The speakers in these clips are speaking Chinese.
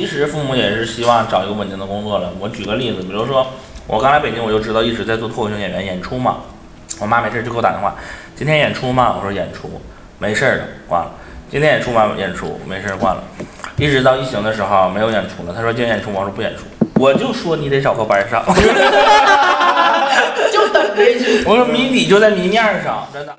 其实父母也是希望找一个稳定的工作了。我举个例子，比如说我刚来北京，我就知道一直在做脱口秀演员演出嘛。我妈没事就给我打电话，今天演出吗？我说演出，没事儿的，挂了。今天演出吗？演出，没事儿，挂了。一直到疫情的时候没有演出了，她说今天演出吗，我说不演出。我就说你得找个班儿上，就等这句。我说谜底就在谜面儿上，真的。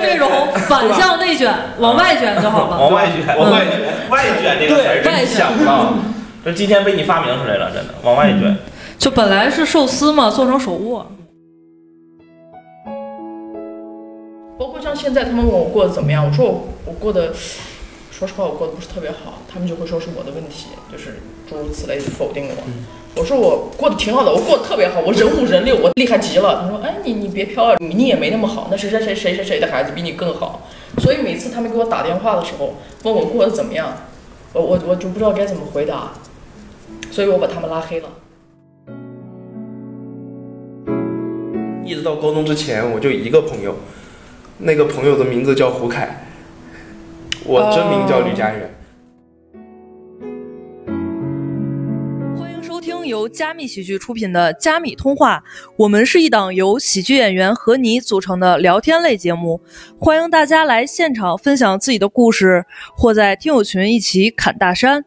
这种反向内卷，往外卷就好了。往外卷，往外卷，外卷这个词儿真响啊！这今天被你发明出来了，真的，往外卷。就本来是寿司嘛，做成手握。包括像现在他们问我过得怎么样，我说我我过得，说实话我过得不是特别好，他们就会说是我的问题，就是诸如此类的否定我。我说我过得挺好的，我过得特别好，我人五人六，我厉害极了。他说，哎，你你别飘了，你你也没那么好，那谁谁谁谁谁谁的孩子比你更好。所以每次他们给我打电话的时候，问我过得怎么样，我我我就不知道该怎么回答，所以我把他们拉黑了。一直到高中之前，我就一个朋友，那个朋友的名字叫胡凯，我真名叫吕佳远。欢迎收听由加密喜剧出品的《加密通话》，我们是一档由喜剧演员和你组成的聊天类节目，欢迎大家来现场分享自己的故事，或在听友群一起侃大山。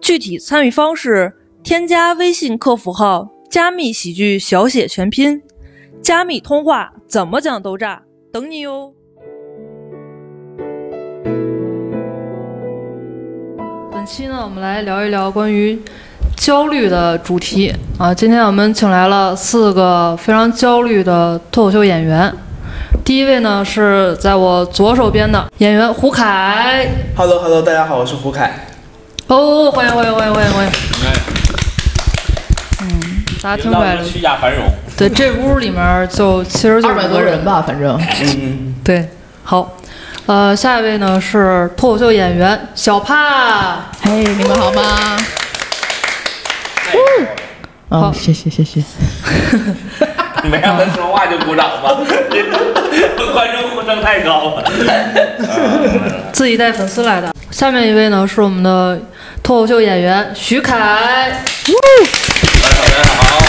具体参与方式：添加微信客服号“加密喜剧”小写全拼，“加密通话”怎么讲都炸，等你哟。期呢，我们来聊一聊关于焦虑的主题啊。今天我们请来了四个非常焦虑的脱口秀演员。第一位呢是在我左手边的演员胡凯。Hello Hello，大家好，我是胡凯。哦，欢迎欢迎欢迎欢迎欢迎。嗯，大家听出来了，虚假繁荣。对，这屋里面就其实就二百多人吧，反正。嗯，对，好。呃，下一位呢是脱口秀演员小帕。嘿，你们好吗？好嗯，谢谢谢谢。没让他说话就鼓掌吧，观众呼声太高了。自己带粉丝来的。下面一位呢是我们的脱口秀演员徐凯。大家好，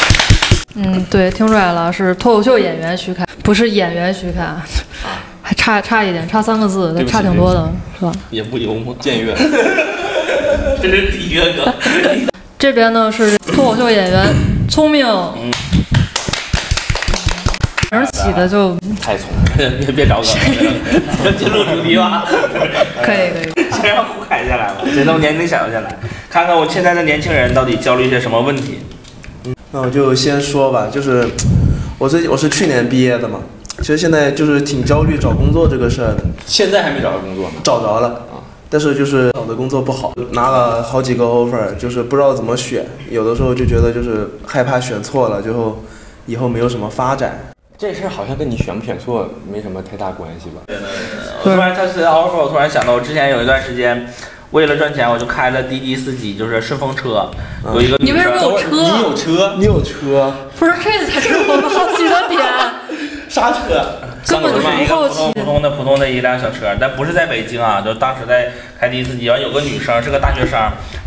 嗯，对，听出来了，是脱口秀演员徐凯，不是演员徐凯，还差差一点，差三个字，差挺多的，是吧？也不幽默，僭越。这是第一个。这边呢是脱口秀演员聪明，名儿起的就太聪明了，别别找我了，进入主题吧。可以可以。先让胡凯下来吧，先从年龄小的先来，看看我现在的年轻人到底焦虑一些什么问题。那我就先说吧，就是我最近我是去年毕业的嘛，其实现在就是挺焦虑找工作这个事儿的，现在还没找到工作呢。找着了啊，但是就是找的工作不好，拿了好几个 offer，就是不知道怎么选，有的时候就觉得就是害怕选错了，最后以后没有什么发展。这事儿好像跟你选不选错没什么太大关系吧？我突然他是 offer，我突然想到，我之前有一段时间。为了赚钱，我就开了滴滴司机，就是顺风车。有一个你为什么有车？你有车？你有车？不是，这才是我们好奇的点。啥车？根本就就是一不好个普通奇。普通的普通的一辆小车，但不是在北京啊，就当时在开滴滴司机，完有个女生是个大学生，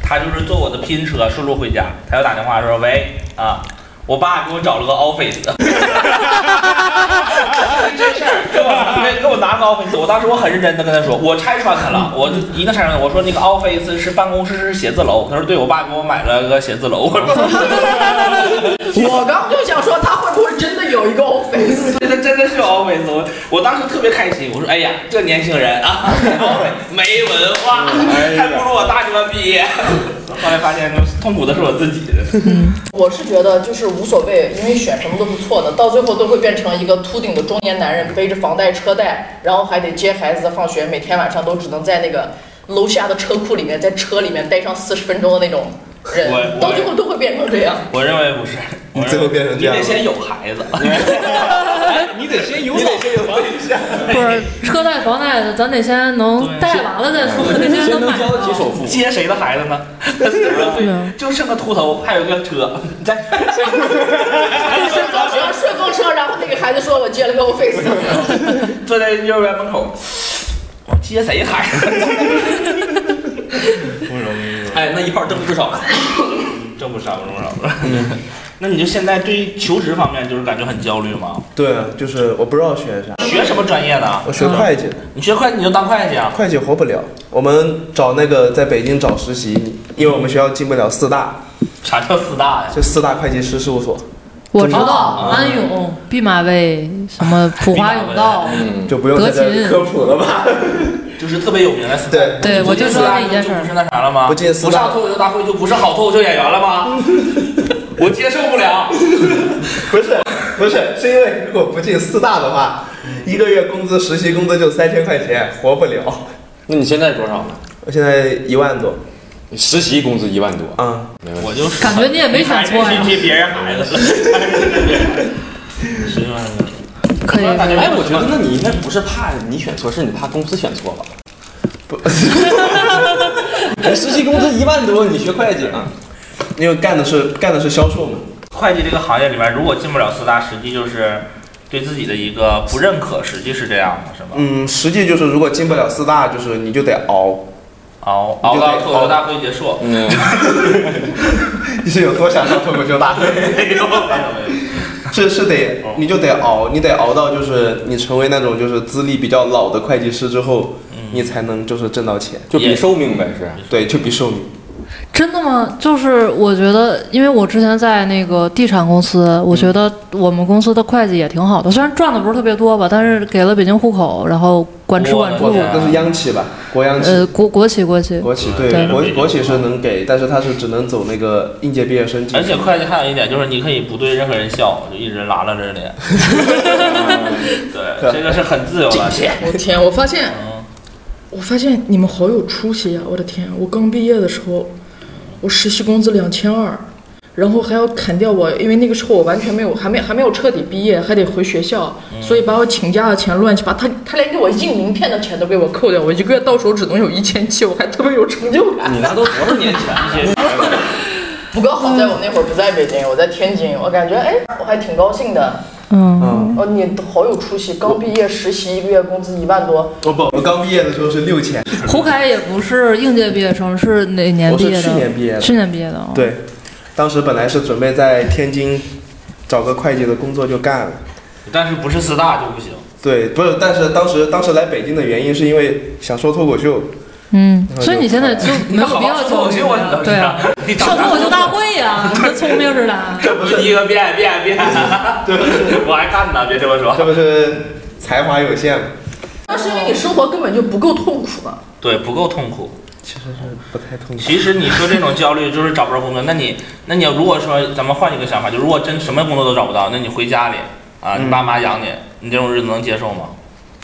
她就是坐我的拼车顺路回家，她就打电话说喂啊。我爸给我找了个 office，真事儿，给我给给我拿个 office，我当时我很认真的跟他说，我拆穿他了，我就一个拆穿，我说那个 office 是办公室是写字楼，他说对我爸给我买了个写字楼，我刚就想说，他会不会真的有一个 office？这真的是有 office，我我当时特别开心，我说哎呀，这年轻人啊，没文化，还不如我大学毕业。后来发现痛苦的是我自己。我是觉得就是无所谓，因为选什么都是错的，到最后都会变成一个秃顶的中年男人，背着房贷车贷，然后还得接孩子放学，每天晚上都只能在那个楼下的车库里面，在车里面待上四十分钟的那种人我，我到最后都会变成这样。我认为不是，你最后变成这样你得先有孩子。你得先有你得先有对象。不是车贷房贷的，咱得先能贷完了再说，得先能买先能交得起到。首付。接谁的孩子呢？就剩个秃头，还有个车。你再顺风车，顺风车，然后那个孩子说我接了个 office，坐在幼儿园门口，我接谁孩子？不容易，哎，那一炮 挣不少。挣不少，挣不少。嗯，那你就现在对于求职方面就是感觉很焦虑吗？对啊，就是我不知道学啥，学什么专业的？我学会计的，你学会计你就当会计啊？会计活不了。我们找那个在北京找实习，因为我们学校进不了四大，啥叫四大呀？就四大会计师事务所，我知道啊安永、毕马威、什么普华永道，嗯，就不用在这德勤科普了吧？就是特别有名的四大。对对我就说那那一件事不是那啥了吗？不进四大不上脱口秀大会就不是好脱口秀演员了吗？我接受不了。不是，不是，是因为如果不进四大的话，一个月工资实习工资就三千块钱，活不了。那你现在多少呢？我现在一万多，你实习工资一万多，啊、没问题。我就感觉你也没选错呀你还是接别人孩子了。十万个。可以可以。哎，我觉得那你应该不是怕你选错，是你怕公司选错吧？不，你实习工资一万多，你学会计啊？因为干的是干的是销售嘛。会计这个行业里面，如果进不了四大，实际就是对自己的一个不认可，实际是这样的，是吧？嗯，实际就是如果进不了四大，就是你就得熬。熬熬到脱口秀大会结束。嗯，你是有多想上脱口秀大会？没有没有没有。是是得，你就得熬，你得熬到就是你成为那种就是资历比较老的会计师之后，你才能就是挣到钱。就比寿命呗，是。对，就比寿命。真的吗？就是我觉得，因为我之前在那个地产公司，我觉得我们公司的会计也挺好的，虽然赚的不是特别多吧，但是给了北京户口，然后管吃管住那是央企吧？国央企。呃，国国企国企，国企对对国国企是能给，但是它是只能走那个应届毕业生而且会计还有一点就是，你可以不对任何人笑，就一直拉拉着脸。对，这个是很自由的。我天，我发现，嗯，我发现你们好有出息呀！我的天，我刚毕业的时候，我实习工资两千二，然后还要砍掉我，因为那个时候我完全没有，还没还没有彻底毕业，还得回学校，所以把我请假的钱乱七八，他他连给我印名片的钱都给我扣掉，我一个月到手只能有一千七，我还特别有成就感。你那都多少年前？不过好在我那会儿不在北京，我在天津，我感觉哎，我还挺高兴的。嗯，嗯，哦，你好有出息，刚毕业实习一个月工资一万多，我不，我刚毕业的时候是六千。胡凯也不是应届毕业生，是哪年毕业的？我是去年毕业的去年毕业的啊。对，当时本来是准备在天津找个会计的工作就干了。但是不是四大就不行。对，不是，但是当时当时来北京的原因是因为想说脱口秀，嗯，所以你现在就没有必要脱口秀啊，你都对啊，你上脱口秀大会呀，跟聪明似的。这不是一个变变变，对我还干呢，别这么说这说。不是才华有限吗？那是因为你生活根本就不够痛苦呢。对，不够痛苦。其实是不太痛苦。其实你说这种焦虑就是找不着工作，那你那你如果说咱们换一个想法，就如果真什么工作都找不到，那你回家里啊，你爸妈养你，你这种日子能接受吗？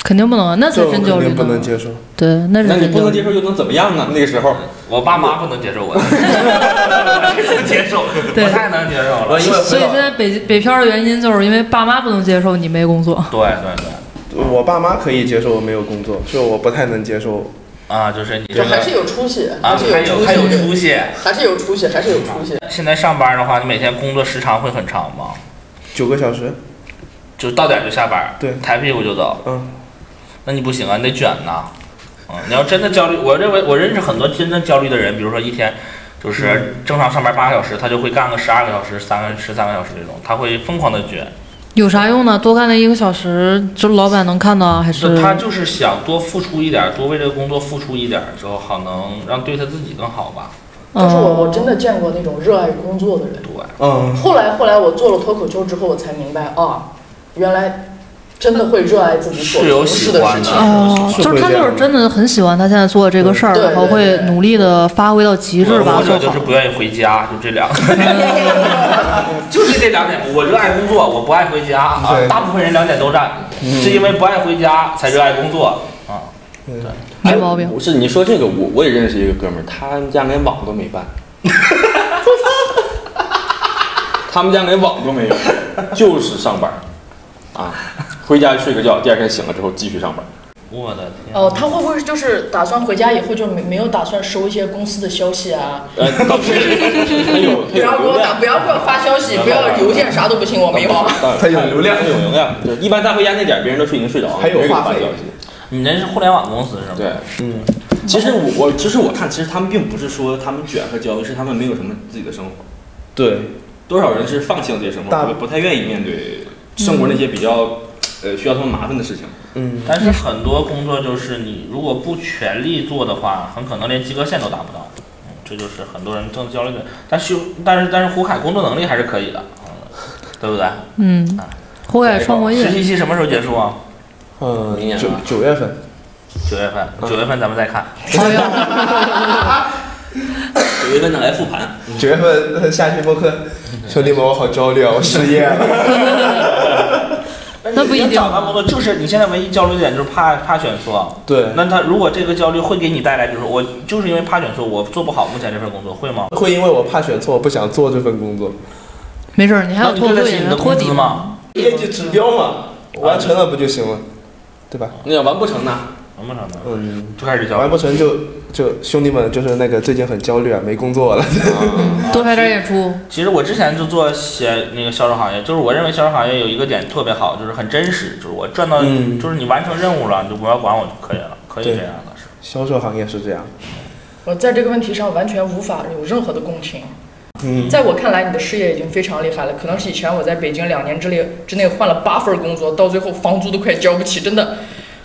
肯定不能，那才这真焦虑肯定不能。接受。对，那是那你不能接受又能怎么样呢？那个时候，我爸妈不能接受我，不能接受，对不太能接受了。因为所以现在北北漂的原因就是因为爸妈不能接受你没工作。对对对，我爸妈可以接受我没有工作，就我不太能接受。啊，就是你这个就还是有出息，啊，还是还有还有出息，出息。还是有出息，还是有出息。现在上班的话，你每天工作时长会很长吗？九个小时，就到点就下班，对抬屁股就走。嗯，那你不行啊，你得卷呐。嗯，你要真的焦虑，我认为我认识很多真正焦虑的人，比如说一天就是正常上班八个小时，他就会干个十二个小时、三个十三个小时这种，他会疯狂的卷。有啥用呢？多干了一个小时，就老板能看到还是？他就是想多付出一点儿，多为这个工作付出一点儿，之后好能让对他自己更好吧。但是我我真的的见过那种热爱工作的人。对，嗯，后来后来我做了脱口秀之后，我才明白啊，原来真的会热爱自己所是有从喜欢的事的事情。哦，就是他就是真的很喜欢他现在做的这个事儿，然后会努力的发挥到极致把它做好或者就是。不愿意回家，就这两个，就是这两点。我热爱工作，我不爱回家啊。大部分人两点都占，是因为不爱回家才热爱工作啊。对没毛病哎不是你说这个，我我也认识一个哥们儿，他们家连网都没办，他们家连网都没有，就是上班儿，啊，回家睡个觉，第二天醒了之后继续上班。我的天！哦，他会不会就是打算回家以后就没没有打算收一些公司的消息啊？不要给我打，不要给我发消息，不要邮件，啥都不行，我没有。他有流量他有流量。对一般他回家那点儿，别人都睡已经睡着了，还有没人给他话费发消息。你那是互联网公司是吗？对，嗯，其实我我其实我看，其实他们并不是说他们卷和焦虑，是他们没有什么自己的生活。对，多少人是放弃了自己生活，不太愿意面对生活那些比较呃需要他们麻烦的事情。嗯，但是很多工作就是你如果不全力做的话，很可能连及格线都达不到。嗯，这就是很多人正焦虑的。但是但是但是胡凯工作能力还是可以的，嗯，对不对？嗯，胡凯创过实，习期什么时候结束啊？嗯九明年九九月份，九月份，九月份咱们再看。九月份再来复盘，九月份下期播客，兄弟们，我好焦虑啊，我失业了。那不一定你找到工作就是你现在唯一焦虑的点就是怕怕选错。对，那他如果这个焦虑会给你带来，就是我就是因为怕选错，我做不好目前这份工作，会吗？会因为我怕选错，不想做这份工作。没事儿，你还那你有脱口秀演对你的托底工资？吗？业绩指标嘛，完成了不就行了，对吧？那要完不成呢？能不能的？嗯，就开始焦虑。完不成就就兄弟们就是那个最近很焦虑啊，没工作了。多拍点演出，其实我之前就做写那个销售行业，就是我认为销售行业有一个点特别好，就是很真实，就是我赚到，嗯就是你完成任务了，你就不要管我就可以了，可以这样的是。销售行业是这样。我在这个问题上完全无法有任何的共情。嗯，在我看来，你的事业已经非常厉害了。可能是以前我在北京两年之内之内换了八份工作，到最后房租都快交不起，真的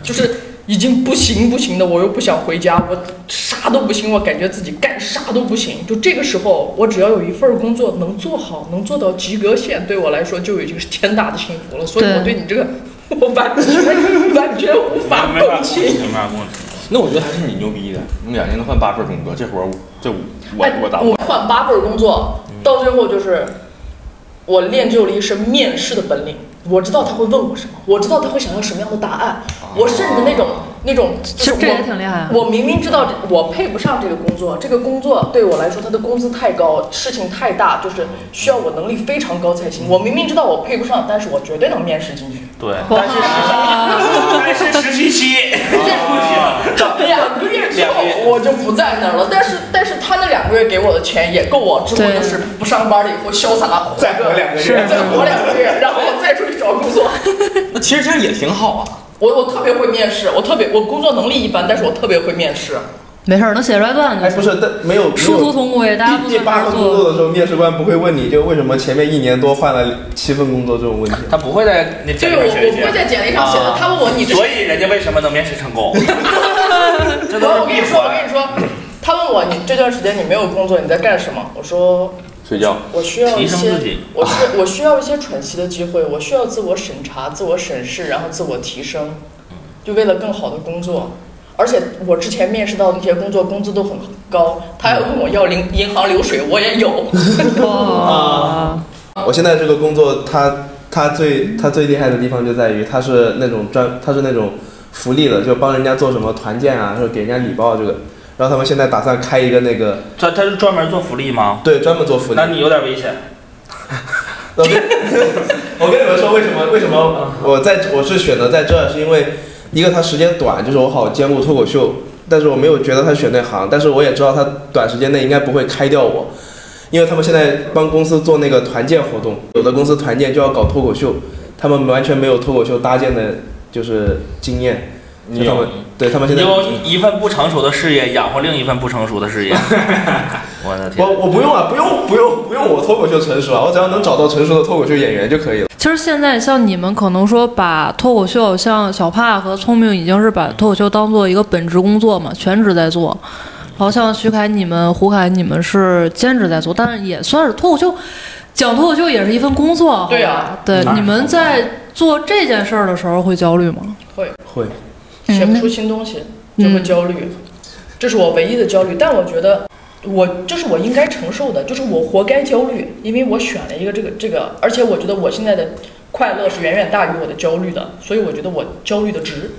就是已经不行不行的。我又不想回家，我啥都不行，我感觉自己干啥都不行。就这个时候，我只要有一份工作能做好，能做到及格线，对我来说就已经是天大的幸福了。所以我对你这个，我完全完全无法没法共情。没法共情。那我觉得还是你牛逼的，你两年能换八份工作，这活儿这我我哎我打。我换八份工作，到最后就是我练就了一身面试的本领。我知道他会问我什么，我知道他会想要什么样的答案。我甚至那种那种，就是这这也我挺厉害啊。我明明知道我配不上这个工作，这个工作对我来说，它的工资太高，事情太大，就是需要我能力非常高才行。我明明知道我配不上，但是我绝对能面试进去。对，但是但是实习期，两个月之后我就不在那儿了，但是但是他那两个月给我的钱也够我之后对就是不上班了以后潇洒活再活两个月。是再活两个月，然后我再出去找工作。那其实这样也挺好啊。我我特别会面试，我特别我工作能力一般，但是我特别会面试。没事儿，能写出来段子。哎，不是，但没有没殊途有。同归，大家第第八。份工作的时候，面试官不会问你就为什么前面一年多换了七份工作这种问题。他不会在那简对我历上写一写。我不会在简历上写的，啊他问我你所以人家为什么能面试成功？这都我我跟你说，我跟。你说，他问我你这段时间你没有工作，你在干什么？我说睡觉，我需要一些提升自己，我需我需要一些喘息的机会，我需要自我审查、自我审视，然后自我提升，就为了更好的工作。而且我之前面试到的那些工作工资都很高，他要问我要银银行流水，我也有。哇，我现在这个工作，他他最他最厉害的地方就在于他是那种专，他是那种福利的，就帮人家做什么团建啊，或者给人家礼包这个。然后他们现在打算开一个那个，他他是专门做福利吗？对，专门做福利。那你有点危险。我跟 我跟你们说，为什么为什么我在我是选择在这儿，是因为一个他时间短，就是我好兼顾脱口秀，但是我没有觉得他选那行，但是我也知道他短时间内应该不会开掉我，因为他们现在帮公司做那个团建活动，有的公司团建就要搞脱口秀，他们完全没有脱口秀搭建的，就是经验，你有就他们对他们现在有一份不成熟的事业养活另一份不成熟的事业。我的天我！我不用啊，不用不用不用我脱口秀成熟啊，我只要能找到成熟的脱口秀演员就可以了。其实现在像你们可能说把脱口秀，像小帕和聪明已经是把脱口秀当做一个本职工作嘛，全职在做。然后像徐凯你们、胡凯你们是兼职在做，但是也算是脱口秀，讲脱口秀也是一份工作。对啊对，嗯你们在做这件事儿的时候会焦虑吗？会会，学不出新东西就会焦虑，这是我唯一的焦虑。但我觉得我这是我应该承受的，就是我活该焦虑，因为我选了一个这个这个，而且我觉得我现在的快乐是远远大于我的焦虑的，所以我觉得我焦虑的值。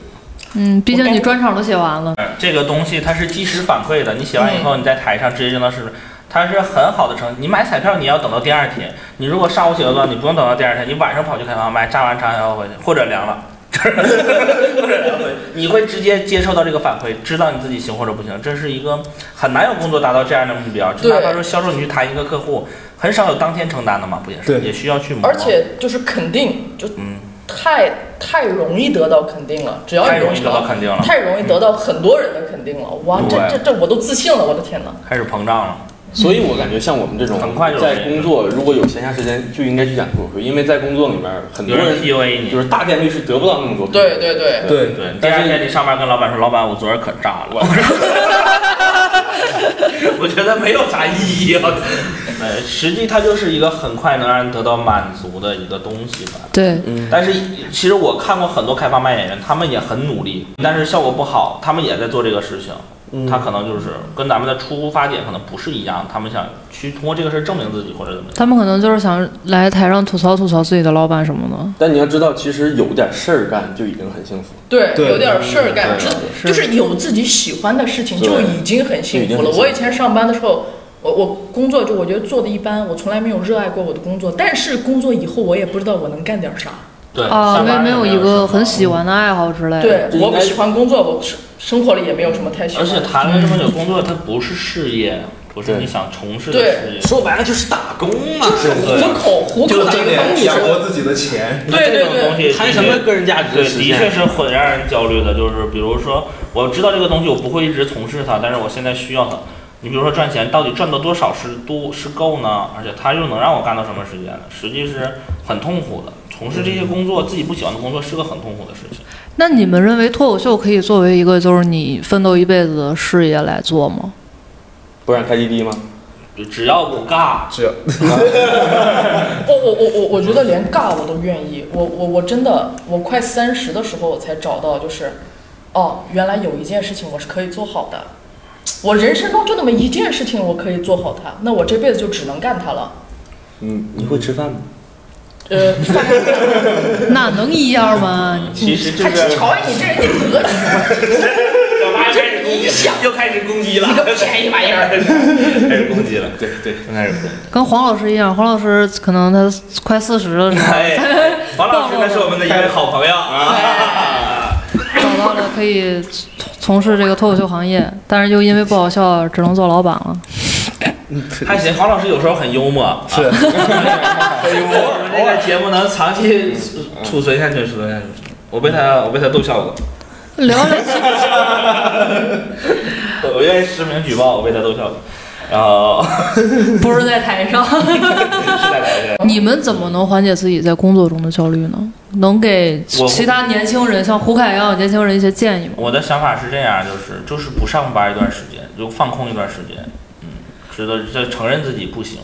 嗯，毕竟你专场都写完了。这个东西它是即时反馈的，你写完以后，你在台上直接扔到视频，它是很好的成绩。你买彩票，你要等到第二天。你如果上午写的段，你不用等到第二天，你晚上跑去开房买，炸完场以后回去，或者凉了。或者凉回，你会直接接受到这个反馈，知道你自己行或者不行。这是一个很难有工作达到这样的目标。就对哪怕说销售，你去谈一个客户，很少有当天承担的嘛，不也是？对也需要去磨。而且就是肯定，就嗯，太太容易得到肯定了，只要太容易得到肯定了，太容易得到很多人的肯定了。哇，这这这我都自信了，我的天哪！开始膨胀了。所以我感觉像我们这种很快就在工作，如果有闲暇时间，就应该去讲脱口秀，因为在工作里面很多有人人 PUA 你，就是大概率是得不到那么多。对对对，对对，第二天你上班跟老板说，老板我昨儿可炸了，我觉得没有啥意义啊。呃，实际它就是一个很快能让人得到满足的一个东西吧。对，但是其实我看过很多开放麦演员，他们也很努力，但是效果不好，他们也在做这个事情。他可能就是跟咱们的出发点可能不是一样，他们想去通过这个事儿证明自己或者怎么样。他们可能就是想来台上吐槽吐槽自己的老板什么的。但你要知道，其实有点事儿干就已经很幸福。对，对有点事儿干，对就就是有自己喜欢的事情就已经很幸福了。我以前上班的时候，我我工作就我觉得做的一般，我从来没有热爱过我的工作。但是工作以后，我也不知道我能干点啥。对啊，上没没有一个很喜欢的爱好之类的。对我不喜欢工作，我生生活里也没有什么太喜欢。而且谈了这么久，工作它不是事业，不是你想从事的对事业。说白了就是打工嘛，就是糊口糊口就挣的一个方点养。活自己的钱。对对对这种东西谈什么个人价值对，的确是会让人焦虑的。就是比如说，我知道这个东西，我不会一直从事它，但是我现在需要它。你比如说赚钱，到底赚到多少是多是够呢？而且它又能让我干到什么时间呢？实际是很痛苦的。从事这些工作，自己不喜欢的工作是个很痛苦的事情。那你们认为脱口秀可以作为一个就是你奋斗一辈子的事业来做吗？不然开滴滴吗？就只要不尬，只要，我我我我我觉得连尬我都愿意。我我我真的，我快三十的时候我才找到，就是，哦，原来有一件事情我是可以做好的。我人生中就那么一件事情我可以做好它，那我这辈子就只能干它了。嗯，你会吃饭吗？呃，那能一样吗？其实就还是瞧你这人你得意吗？小八又开始攻击，又开始攻击了，你个便宜玩意儿！开始攻击了，对对，又开始攻击。跟黄老师一样，黄老师可能他快四十了，是吧，哎，黄老师那是我们的一位好朋友啊。找到了可以从事这个脱口秀行业，但是又因为不好笑，只能做老板了。还行，黄老师有时候很幽默，是 很幽默。我们这个节目能长期储存下去，储存下去。我被他，我被他逗笑过。聊聊 我愿意实名举报，我被他逗笑过。然后 不是在台上。是在台上。你们怎么能缓解自己在工作中的焦虑呢？能给其他年轻人，像胡凯一样的年轻人一些建议吗？我的想法是这样，就是就是不上班一段时间，就放空一段时间，嗯，知道这承认自己不行。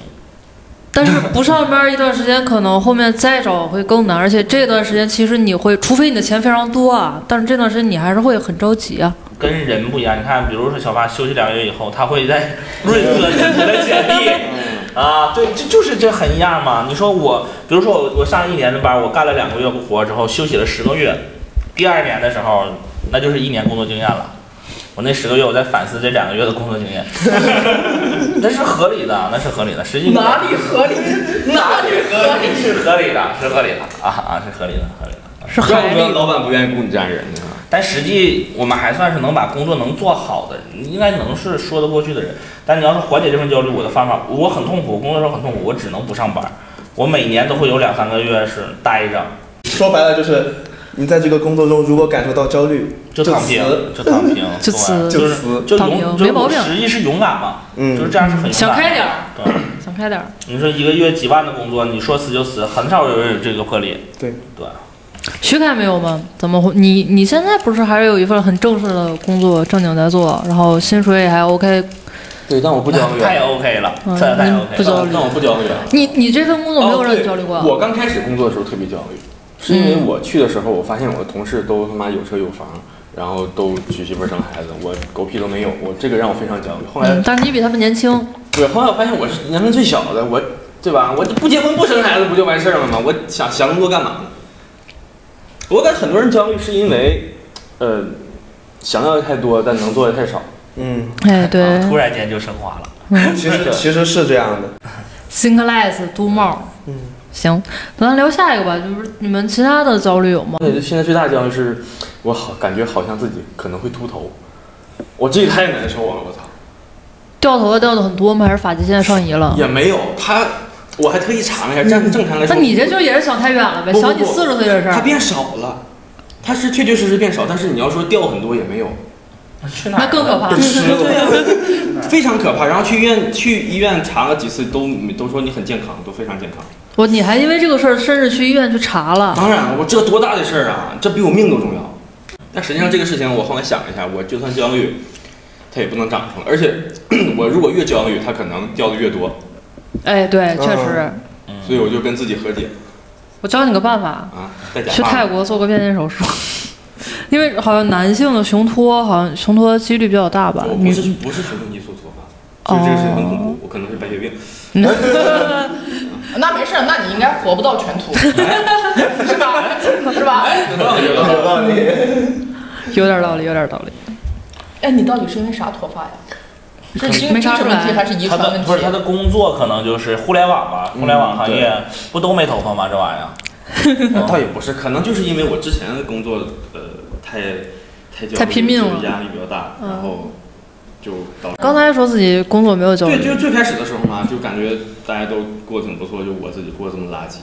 但是不上班一段时间，可能后面再找会更难，而且这段时间其实你会，除非你的钱非常多啊，但是这段时间你还是会很着急啊。跟人不一样，你看，比如说小发休息两个月以后，他会在 润色自己的简历 啊，对，这就是这很一样嘛。你说我，比如说我我上一年的班，我干了两个月活之后，休息了十个月，第二年的时候，那就是一年工作经验了。我那十个月我在反思这两个月的工作经验，那是合理的，那是合理的。实际哪里合理？哪里合理？是合理的，是合理的啊啊，是合理的，合理的。是合理的老板不愿意雇你这样人呢。但实际我们还算是能把工作能做好的，应该能是说得过去的人。但你要是缓解这份焦虑，我的方法，我很痛苦，我工作时候很痛苦，我只能不上班。我每年都会有两三个月是待着，说白了就是，你在这个工作中如果感受到焦虑，就就躺平，就躺平，就辞就是就辞就躺平勇，就是没毛病实际是勇敢嘛，嗯就是这样是很勇敢。想开点儿对，想开点儿。你说一个月几万的工作，你说辞就辞，很少有人有这个魄力。对对，徐凯没有吗？怎么会？你你现在不是还是有一份很正式的工作，正经在做，然后薪水也还 OK。对，但我不焦虑。太 OK 了，嗯太太 OK 了。不焦虑但我不焦虑啊。你你这份工作没有让你焦虑过啊？我刚开始工作的时候特别焦虑，是因为我去的时候，我发现我的同事都他妈有车有房，然后都娶媳妇儿生孩子，我狗屁都没有，我这个让我非常焦虑。后来嗯，但是你比他们年轻。对，后来我发现我是年龄最小的，我对吧？我不结婚不生孩子不就完事儿了吗？我想想那么多干嘛呢？我感觉很多人焦虑是因为，呃，想要的太多，但能做的太少。嗯，哎，对啊突然间就升华了。其实 其实是这样的，，think less do more。嗯，行，咱聊下一个吧，就是你们其他的焦虑有吗？对，现在最大的焦虑是，我好感觉好像自己可能会秃头，我自己太难受了，我操！掉头发掉的很多吗？还是发际线上移了？也没有，他我还特意查了一下，正正常来说，那你这就也是想太远了呗，不不不想你四十岁的事儿，他变少了，他是确确实实变少，但是你要说掉很多也没有，去哪那更可怕。对呀，非常可怕。然后去医院去医院查了几次，都都说你很健康，都非常健康。我你还因为这个事儿，甚至去医院去查了。当然，我这多大的事儿啊，这比我命都重要。但实际上这个事情，我后来想了一下，我就算焦虑，它也不能长出来，而且 我如果越焦虑，它可能掉的越多，哎，对，确实，嗯所以我就跟自己和解我教你个办法，啊，在家去泰国做个变性手术。因为好像男性的雄脱，好像雄脱几率比较大吧？不是不是雄性激素脱发，所以这个事情很恐怖，我可能是白血病。那没事儿，那你应该活不到全秃，是吧？是吧？有道理。有道理，有 点道理，有点道理。哎，你到底是因为啥脱发呀？是精没精神查出来问题还是遗传问题？不是他的工作可能就是互联网吧，互联网行业不都没头发吗？这玩意儿，倒也不是，可能就是因为我之前的工作，呃，太太太拼命了压力比较大，嗯然后就导致。刚才说自己工作没有焦对，虑，就最开始的时候嘛，就感觉大家都过得挺不错，就我自己过得这么垃圾。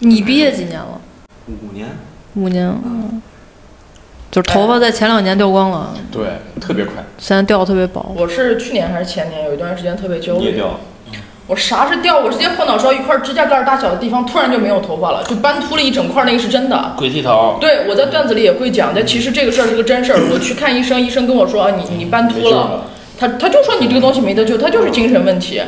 你毕业几年了？五年，五年，嗯，就是头发在前两年掉光了，对，特别快，现在掉的特别薄。我是去年还是前年有一段时间特别焦虑，也掉。我啥是掉？我直接后脑勺一块指甲盖儿大小的地方突然就没有头发了，就斑秃了一整块，那个是真的。鬼剃头，对，我在段子里也会讲，但其实这个事儿是个真事儿。我去看医生，医生跟我说啊，你你斑秃了他他就说你这个东西没得救，他就是精神问题。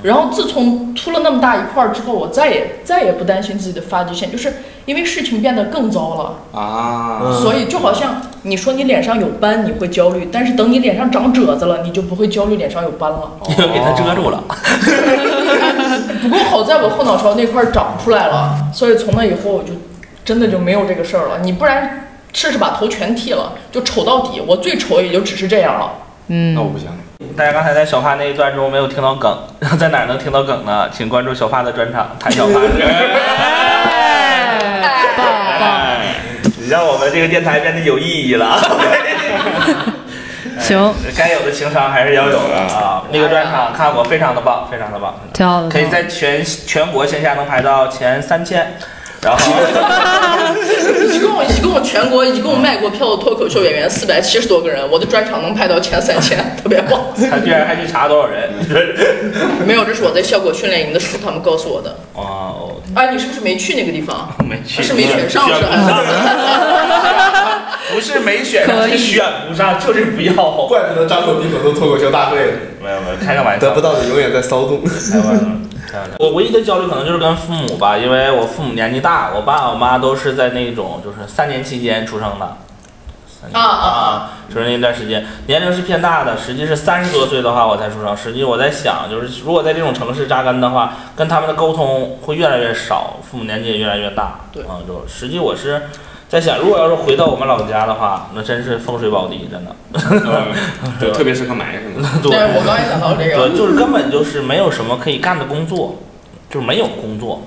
然后自从秃了那么大一块儿之后，我再也再也不担心自己的发际线，就是因为事情变得更糟了。啊，嗯所以就好像你说你脸上有斑，你会焦虑，但是等你脸上长褶子了，你就不会焦虑脸上有斑了。因 为给它遮住了。不过好在我后脑勺那块儿长出来了，所以从那以后我就真的就没有这个事儿了。你不然试试把头全剃了，就丑到底。我最丑也就只是这样了。嗯那，我不行。大家刚才在小帕那一段中没有听到梗，在哪能听到梗呢？请关注小帕的专场，谈小帕。你 让我们这个电台变得有意义了。行，该有的情商还是要有的啊！那个专场看过，非常的棒，非常的棒，挺好的。可以在全全国线下能排到前三千。然后 一共一共全国一共卖过票的脱口秀演员四百七十多个人，我的专场能排到前三千，特别棒。他居然还去查多少人？没有，这是我在效果训练营的时候他们告诉我的。哇哦，哎，你是不是没去那个地方？没去，是没选上是吧不是没选上，是选不上，就是不要。怪不得张口闭口都脱口秀大会了，没有没有，开个玩笑。得不到的永远在骚动。开玩笑，开玩笑。我唯一的焦虑可能就是跟父母吧，因为我父母年纪大，我爸我妈都是在那种就是三年期间出生的。三年啊啊啊！出生那段时间年龄是偏大的，实际是三十多岁的话我才出生。实际我在想，就是如果在这种城市扎根的话，跟他们的沟通会越来越少，父母年纪也越来越大。对啊，就实际我是在想，如果要是回到我们老家的话，那真是风水宝地，真的。嗯对，特别适合埋什么的。对对，我刚也想到这对，个。就是根本就是没有什么可以干的工作，就是没有工作，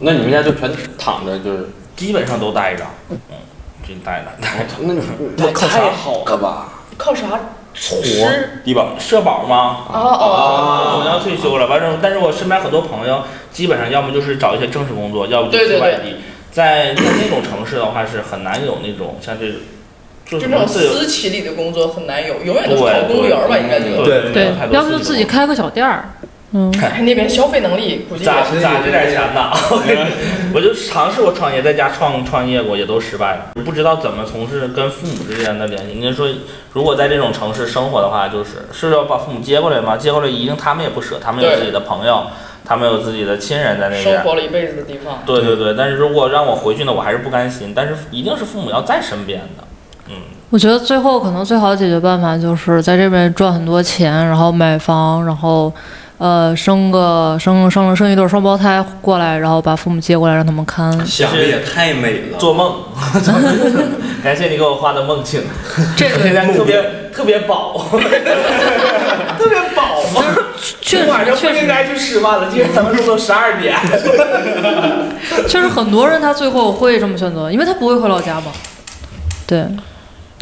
那你们家就全躺着，就是基本上都待着，嗯，就待着，待着。那那太好了吧？靠啥吃？低保社保吗？哦哦，我要退休了，反正但是我身边很多朋友，基本上要么就是找一些正式工作，要不就对对对去外地。在在那种城市的话，是很难有那种像这种，就就是那种私企里的工作很难有，永远都是对考公务员吧，应该就。对对太，多要不就自己开个小店儿。嗯，哎，那边消费能力估计咋也咋这点钱呢？我就尝试过创业，在家创创业过，也都失败了。不知道怎么从事跟父母之间的联系。您说，如果在这种城市生活的话，就是是要把父母接过来吗？接过来一定他们也不舍，他们有自己的朋友，他们有自己的亲人在那边生。活了一辈子的地方。对对对，但是如果让我回去呢，我还是不甘心。但是一定是父母要在身边的。嗯，我觉得最后可能最好的解决办法就是在这边赚很多钱，然后买房，然后呃生个生生了生一对双胞胎过来，然后把父母接过来让他们看。想的也太美了。做梦。感谢你给我画的梦境，这个现在特别特别饱，特别饱嘛。确晚上不实确实应该去吃饭了，今天咱们录到十二点。确实很多人他最后会这么选择，因为他不会回老家嘛。对，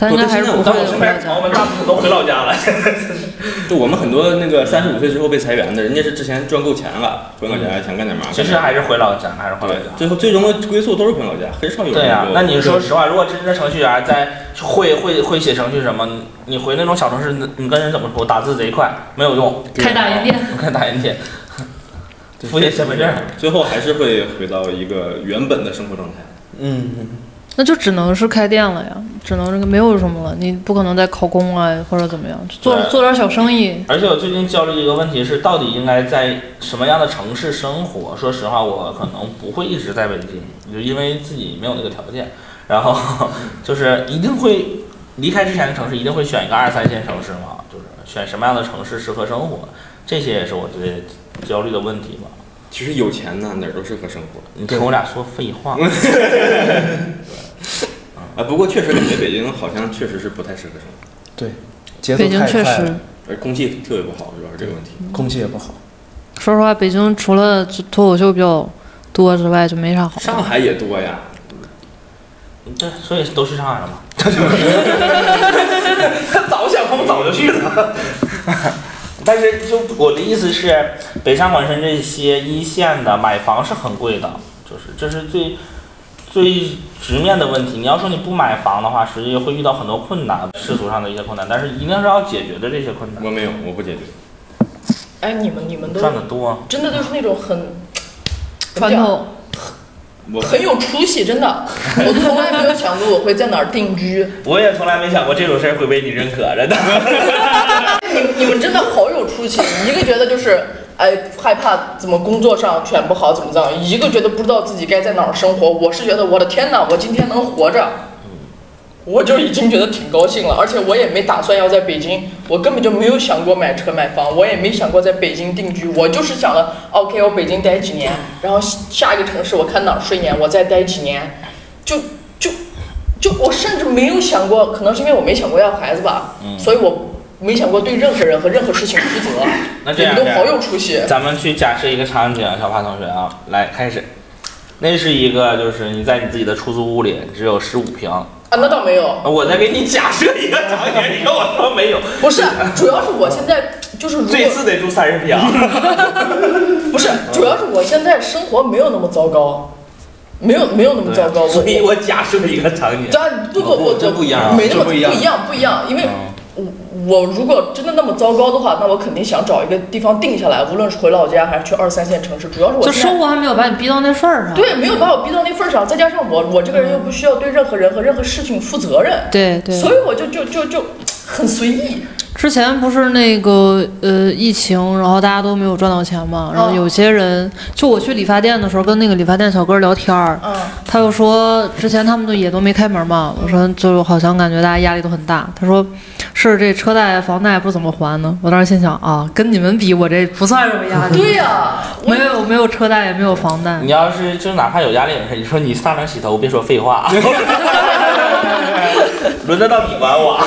他应该还是不会但我身回老家。朋友们大部分都回老家了。就我们很多那个三十五岁之后被裁员的，人家是之前赚够钱了，回老家想干点嘛。其实还是回老家，还是回老家，。最后最终的归宿都是回老家，很少有人对呀、就那你说实话，如果真正程序员在会会会写程序什么，你你回那种小城市，你你跟人怎么说？打字贼快，没有用。开打印店，开打印店，复写身份证。最后还是会回到一个原本的生活状态。嗯，那就只能是开店了呀，只能这个没有什么了，你不可能再考公啊或者怎么样，做做点小生意。而且我最近焦虑一个问题是，到底应该在什么样的城市生活？说实话，我可能不会一直在北京，就因为自己没有那个条件。然后 就是一定会离开之前的城市，一定会选一个二三线城市嘛，就是选什么样的城市适合生活，这些也是我最焦虑的问题吧。其实有钱呢，哪儿都适合生活。你听我俩说废话，啊，不过确实感觉北京好像确实是不太适合生活，对，节奏北京确实太快了，，而空气特别不好，主要是这个问题。空气也不好。说实话，北京除了脱口秀比较多之外，就没啥好。上海也多呀，对，所以都去上海了嘛。早想通，早就去了。但是就我的意思是，北上广深这些一线的买房是很贵的，就是这是最最直面的问题。你要说你不买房的话，实际会遇到很多困难，世俗上的一些困难，但是一定是要解决的这些困难。我没有，我不解决。哎，你们你们都赚的多，真的都是那种很传统，我很有出息，真的。我从来没有想过我会在哪儿定居。我也从来没想过这种事儿会被你认可，真的。你你们真的好有出息，一个觉得就是哎害怕怎么工作上选不好怎么着，一个觉得不知道自己该在哪儿生活。我是觉得我的天哪，我今天能活着，我就已经觉得挺高兴了。而且我也没打算要在北京，我根本就没有想过买车买房，我也没想过在北京定居。我就是想了，OK，我北京待几年，然后下一个城市我看哪儿顺眼，我再待几年，就就就我甚至没有想过，可能是因为我没想过要孩子吧，所以我没想过对任何人和任何事情负责。那这样这样你们都好有出息。咱们去假设一个场景，小帕同学啊，来开始。那是一个，就是你在你自己的出租屋里，只有十五平。啊，那倒没有，我再给你假设一个场景，你跟我说没有，不是，主要是我现在就是如果最次得住三十平。不是，主要是我现在生活没有那么糟糕，没有没有那么糟糕。我所以我假设一个场景。但不不不，这不一样没那么不一样不一样，不一样，因为嗯我我如果真的那么糟糕的话，那我肯定想找一个地方定下来，无论是回老家还是去二三线城市，主要是我就生活还没有把你逼到那份儿上。对没有把我逼到那份儿上，再加上我我这个人又不需要对任何人和任何事情负责任，对对所以我就就就就很随意。之前不是那个呃疫情，然后大家都没有赚到钱嘛，然后嗯有些人，就我去理发店的时候，跟那个理发店小哥聊天儿，嗯，他就说之前他们都也都没开门嘛，我说就好像感觉大家压力都很大。他说是这车贷房贷不怎么还呢？我当时心想啊，跟你们比，我这不算什么压力，对呀、我没有没有车贷也没有房贷你，要是就哪怕有压力也是，你说你上哪洗头，别说废话，轮得到你管我？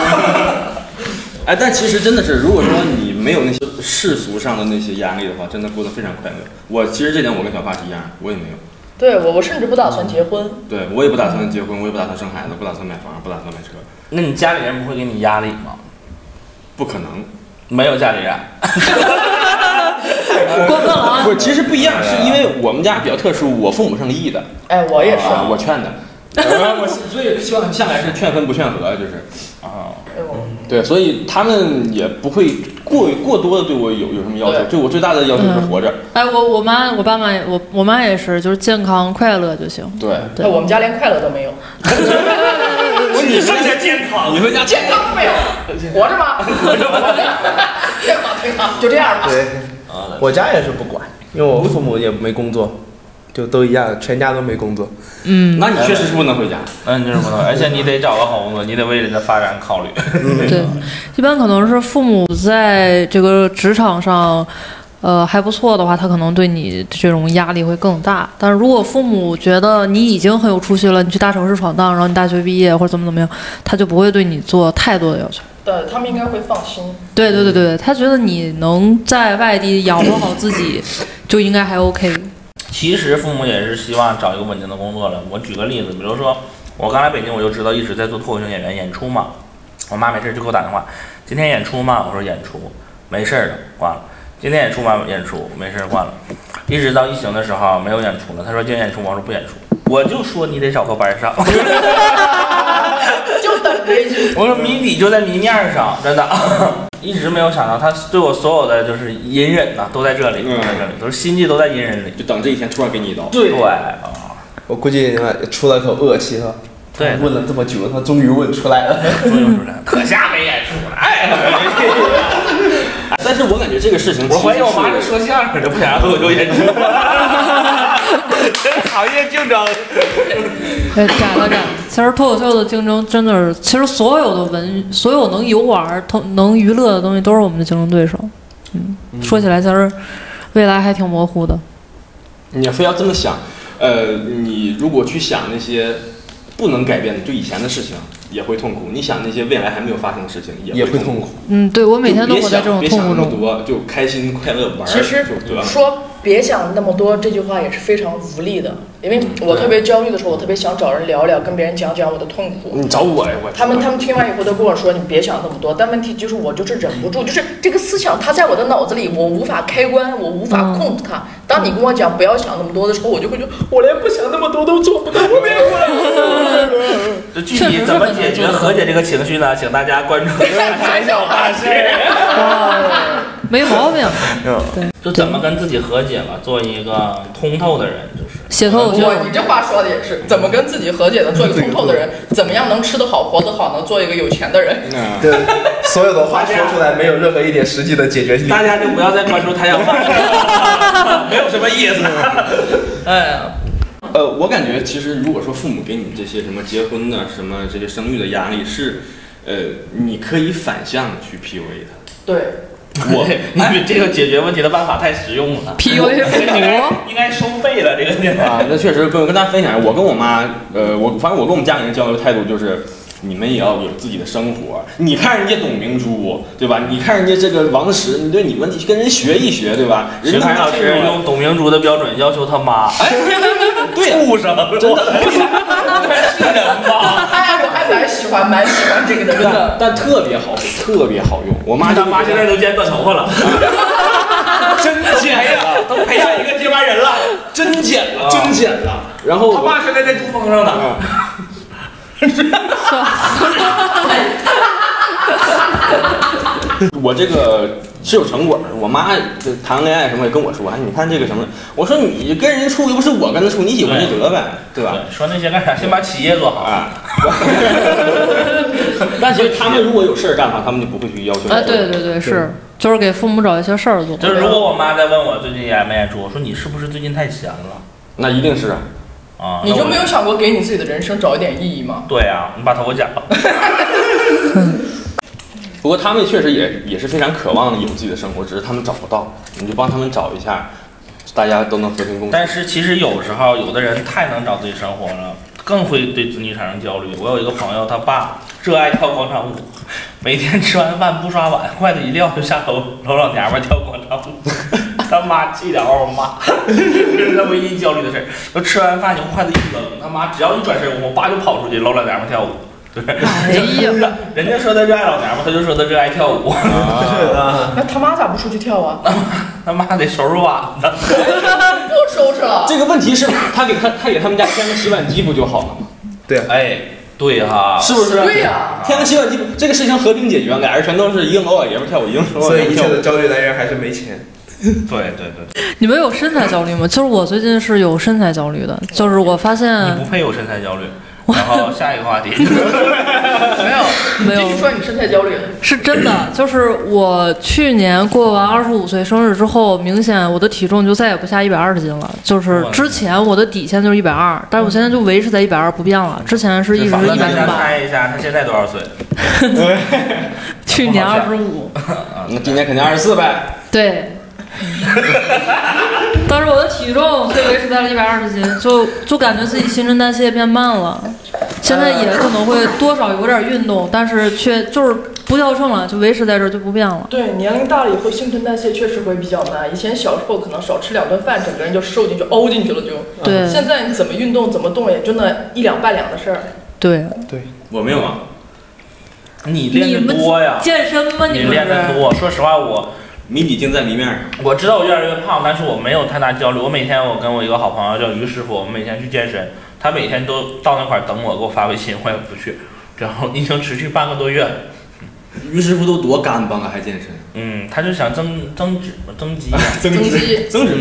哎，但其实真的是，如果说你没有那些世俗上的那些压力的话，真的过得非常快乐。我其实这点我跟小帕是一样，我也没有。对我我甚至不打算结婚。对我也不打算结婚，我也不打算生孩子，不打算买房，不打算买车，那你家里人不会给你压力吗？不可能。没有家里人，过分了啊！不是，其实不一样，是因为我们家比较特殊，我父母是离异的，哎，我也是。啊，我劝的。我所以希望向来是劝分不劝和，就是啊，对，所以他们也不会过过多的对我有有什么要求，对。对我最大的要求是活着。哎，我我妈我爸妈也我我妈也是，就是健康快乐就行。对，对。哎，我们家连快乐都没有，你剩下健康你们家健康都没有，活着吗？活着，活着，挺好，挺好，就这样吧。对，啊，我家也是不管，因为我父母也没工作，就都一样，全家都没工作。嗯，那你确实是不能回家。嗯你就是不能，而且你得找个好工作，你得为人的发展考虑。对，一般可能是父母在这个职场上，呃还不错的话，他可能对你这种压力会更大。但是如果父母觉得你已经很有出息了，你去大城市闯荡，然后你大学毕业或者怎么怎么样，他就不会对你做太多的要求。对他们应该会放心。对对对对，他觉得你能在外地养活好自己，就应该还 OK。其实父母也是希望找一个稳定的工作了。我举个例子，比如说我刚来北京，我就知道一直在做脱口秀演员演出嘛。我妈没事就给我打电话，今天演出吗？我说演出，没事儿的，挂了。今天演出吗？演出，没事儿，挂了。一直到疫情的时候没有演出了，他说今天演出，我说不演出。我就说你得找个班儿上，就等这一句。我说谜底就在谜面上，真的。一直没有想到他对我所有的就是隐忍呐、都在这里，都在这里，都是心计都在隐忍里。就等这一天突然给你一刀。对啊，我估计他妈出了口恶气哈。对问了这么久，他终于问出来了。终于出来了，可下没演出了，哎。但是我感觉这个事情，我怀疑我妈是说相声的，不想让脱口秀演出。行业竞争。对，改了改。其实脱口秀的竞争真的是，其实所有的文，所有能游玩、同能娱乐的东西都是我们的竞争对手。嗯，说起来，其实未来还挺模糊的。你非要这么想，呃，你如果去想那些不能改变的，就以前的事情，也会痛苦；你想那些未来还没有发生的事情，也会痛苦。嗯，对我每天都想活在这种别想那么痛苦中。多，就开心快乐玩儿，其实对吧？说别想那么多这句话也是非常无力的，因为我特别焦虑的时候，我特别想找人聊聊，跟别人讲讲我的痛苦。你找我呀，我他们他们听完以后都跟我说：“你别想那么多。”但问题就是我就是忍不住，就是这个思想它在我的脑子里，我无法开关，我无法控制它。当你跟我讲不要想那么多的时候，我就会觉得我连不想那么多都做不到，我别管。这具体怎么解决和解这个情绪呢？请大家关注海 小花师。没毛病。就怎么跟自己和解吧，做一个通透的人，就是。写脱口秀我，你这话说的也是，怎么跟自己和解的，做一个通透的人，怎么样能吃得好、活得好，能做一个有钱的人。嗯，对，所有的话说出来没有任何一点实际的解决性。大家就不要再关注太阳饭，没有什么意思。哎呀，呃，我感觉其实如果说父母给你这些什么结婚的、什么这些生育的压力，是，呃，你可以反向去 PUA 他。对，我你这个解决问题的办法太实用了 PUA 应该收费了这个电台。啊，那确实跟我跟大家分享一下，我跟我妈，呃，我反正我跟我们家里人交流态度就是，你们也要有自己的生活。你看人家董明珠，对吧？你看人家这个王石，你对你们跟人学一学，对吧？人家徐凯老师用董明珠的标准要求他妈，哎，对呀、畜生，真的是人吗？蛮喜欢，蛮喜欢这个的，真的。但特别好，特别好用。我妈就他妈现在都剪短头发了，真剪了，都培养一个接班人了。真剪了，真剪了。然后他爸现在在珠峰上呢。我这个是有成果的，我妈就谈恋爱什么也跟我说，哎，你看这个什么，我说你跟人处又不是我跟他处，你喜欢就得呗，对吧？对，说那些干啥？先把企业做好。啊，但其实他们如果有事儿干的话，他们就不会去要求哎。啊，对对对，是，就是给父母找一些事儿做。就是如果我妈在问我最近演没演出，我说你是不是最近太闲了那一定是啊。啊？你就没有想过给你自己的人生找一点意义吗？对啊，你把头给我剪了。不过他们确实也也是非常渴望有自己的生活，只是他们找不到，你就帮他们找一下，大家都能和平共处。但是其实有时候有的人太能找自己生活了，更会对子女产生焦虑。我有一个朋友，他爸热爱跳广场舞，每天吃完饭不刷碗，筷子一撂就下楼楼老娘们跳广场舞。他妈气得嗷嗷骂，这 是他唯一焦虑的事儿。说吃完饭以后筷子一扔，他妈只要一转身，我爸就跑出去搂老娘们跳舞。对，哎呀，人家说他热爱老娘们，他就说他热爱跳舞。啊，那他妈咋不出去跳啊？他妈得收拾碗呢。不收拾了。这个问题是他给他他给他们家添个洗碗机不就好了吗？对啊，哎，对哈，是不是？对呀添个洗碗机，这个事情和平解决，俩人全都是一个老老爷们跳舞，一个老老所以一爷们儿跳舞。切的焦虑来源还是没钱。对对对，你们有身材焦虑吗？就是我最近是有身材焦虑的，就是我发现你不配有身材焦虑。然后下一个话题，没有，没有继续说你身材焦虑。是真的，就是我去年过完二十五岁生日之后，明显我的体重就再也不下一百二十斤了。就是之前我的底线就是一百二，但是我现在就维持在一百二不变了。之前是一直一百零八，猜一下他现在多少岁？去年二十五，那今年肯定二十四呗。对。但是我的体重就维持在了一百二十斤，就就感觉自己新陈代谢变慢了。现在也可能会多少有点运动，但是却就是不掉秤了，就维持在这儿就不变了。对，年龄大了以后，新陈代谢确实会比较慢。以前小时候可能少吃两顿饭，整个人就瘦进去、凹进去了就。对现在你怎么运动、怎么动，也就那一两半两的事儿。对，对我没有啊，你练的多呀，健身吗？你？练的多。说实话，我谜底精在谜面上。我知道我越来越胖，但是我没有太大焦虑。我每天我跟我一个好朋友叫于师傅，我们每天去健身，他每天都到那块儿等我，给我发微信，我也不去。然后已经持续半个多月。于师傅都多干巴了，还健身？嗯，他就想增增脂增肌啊。增肌增脂，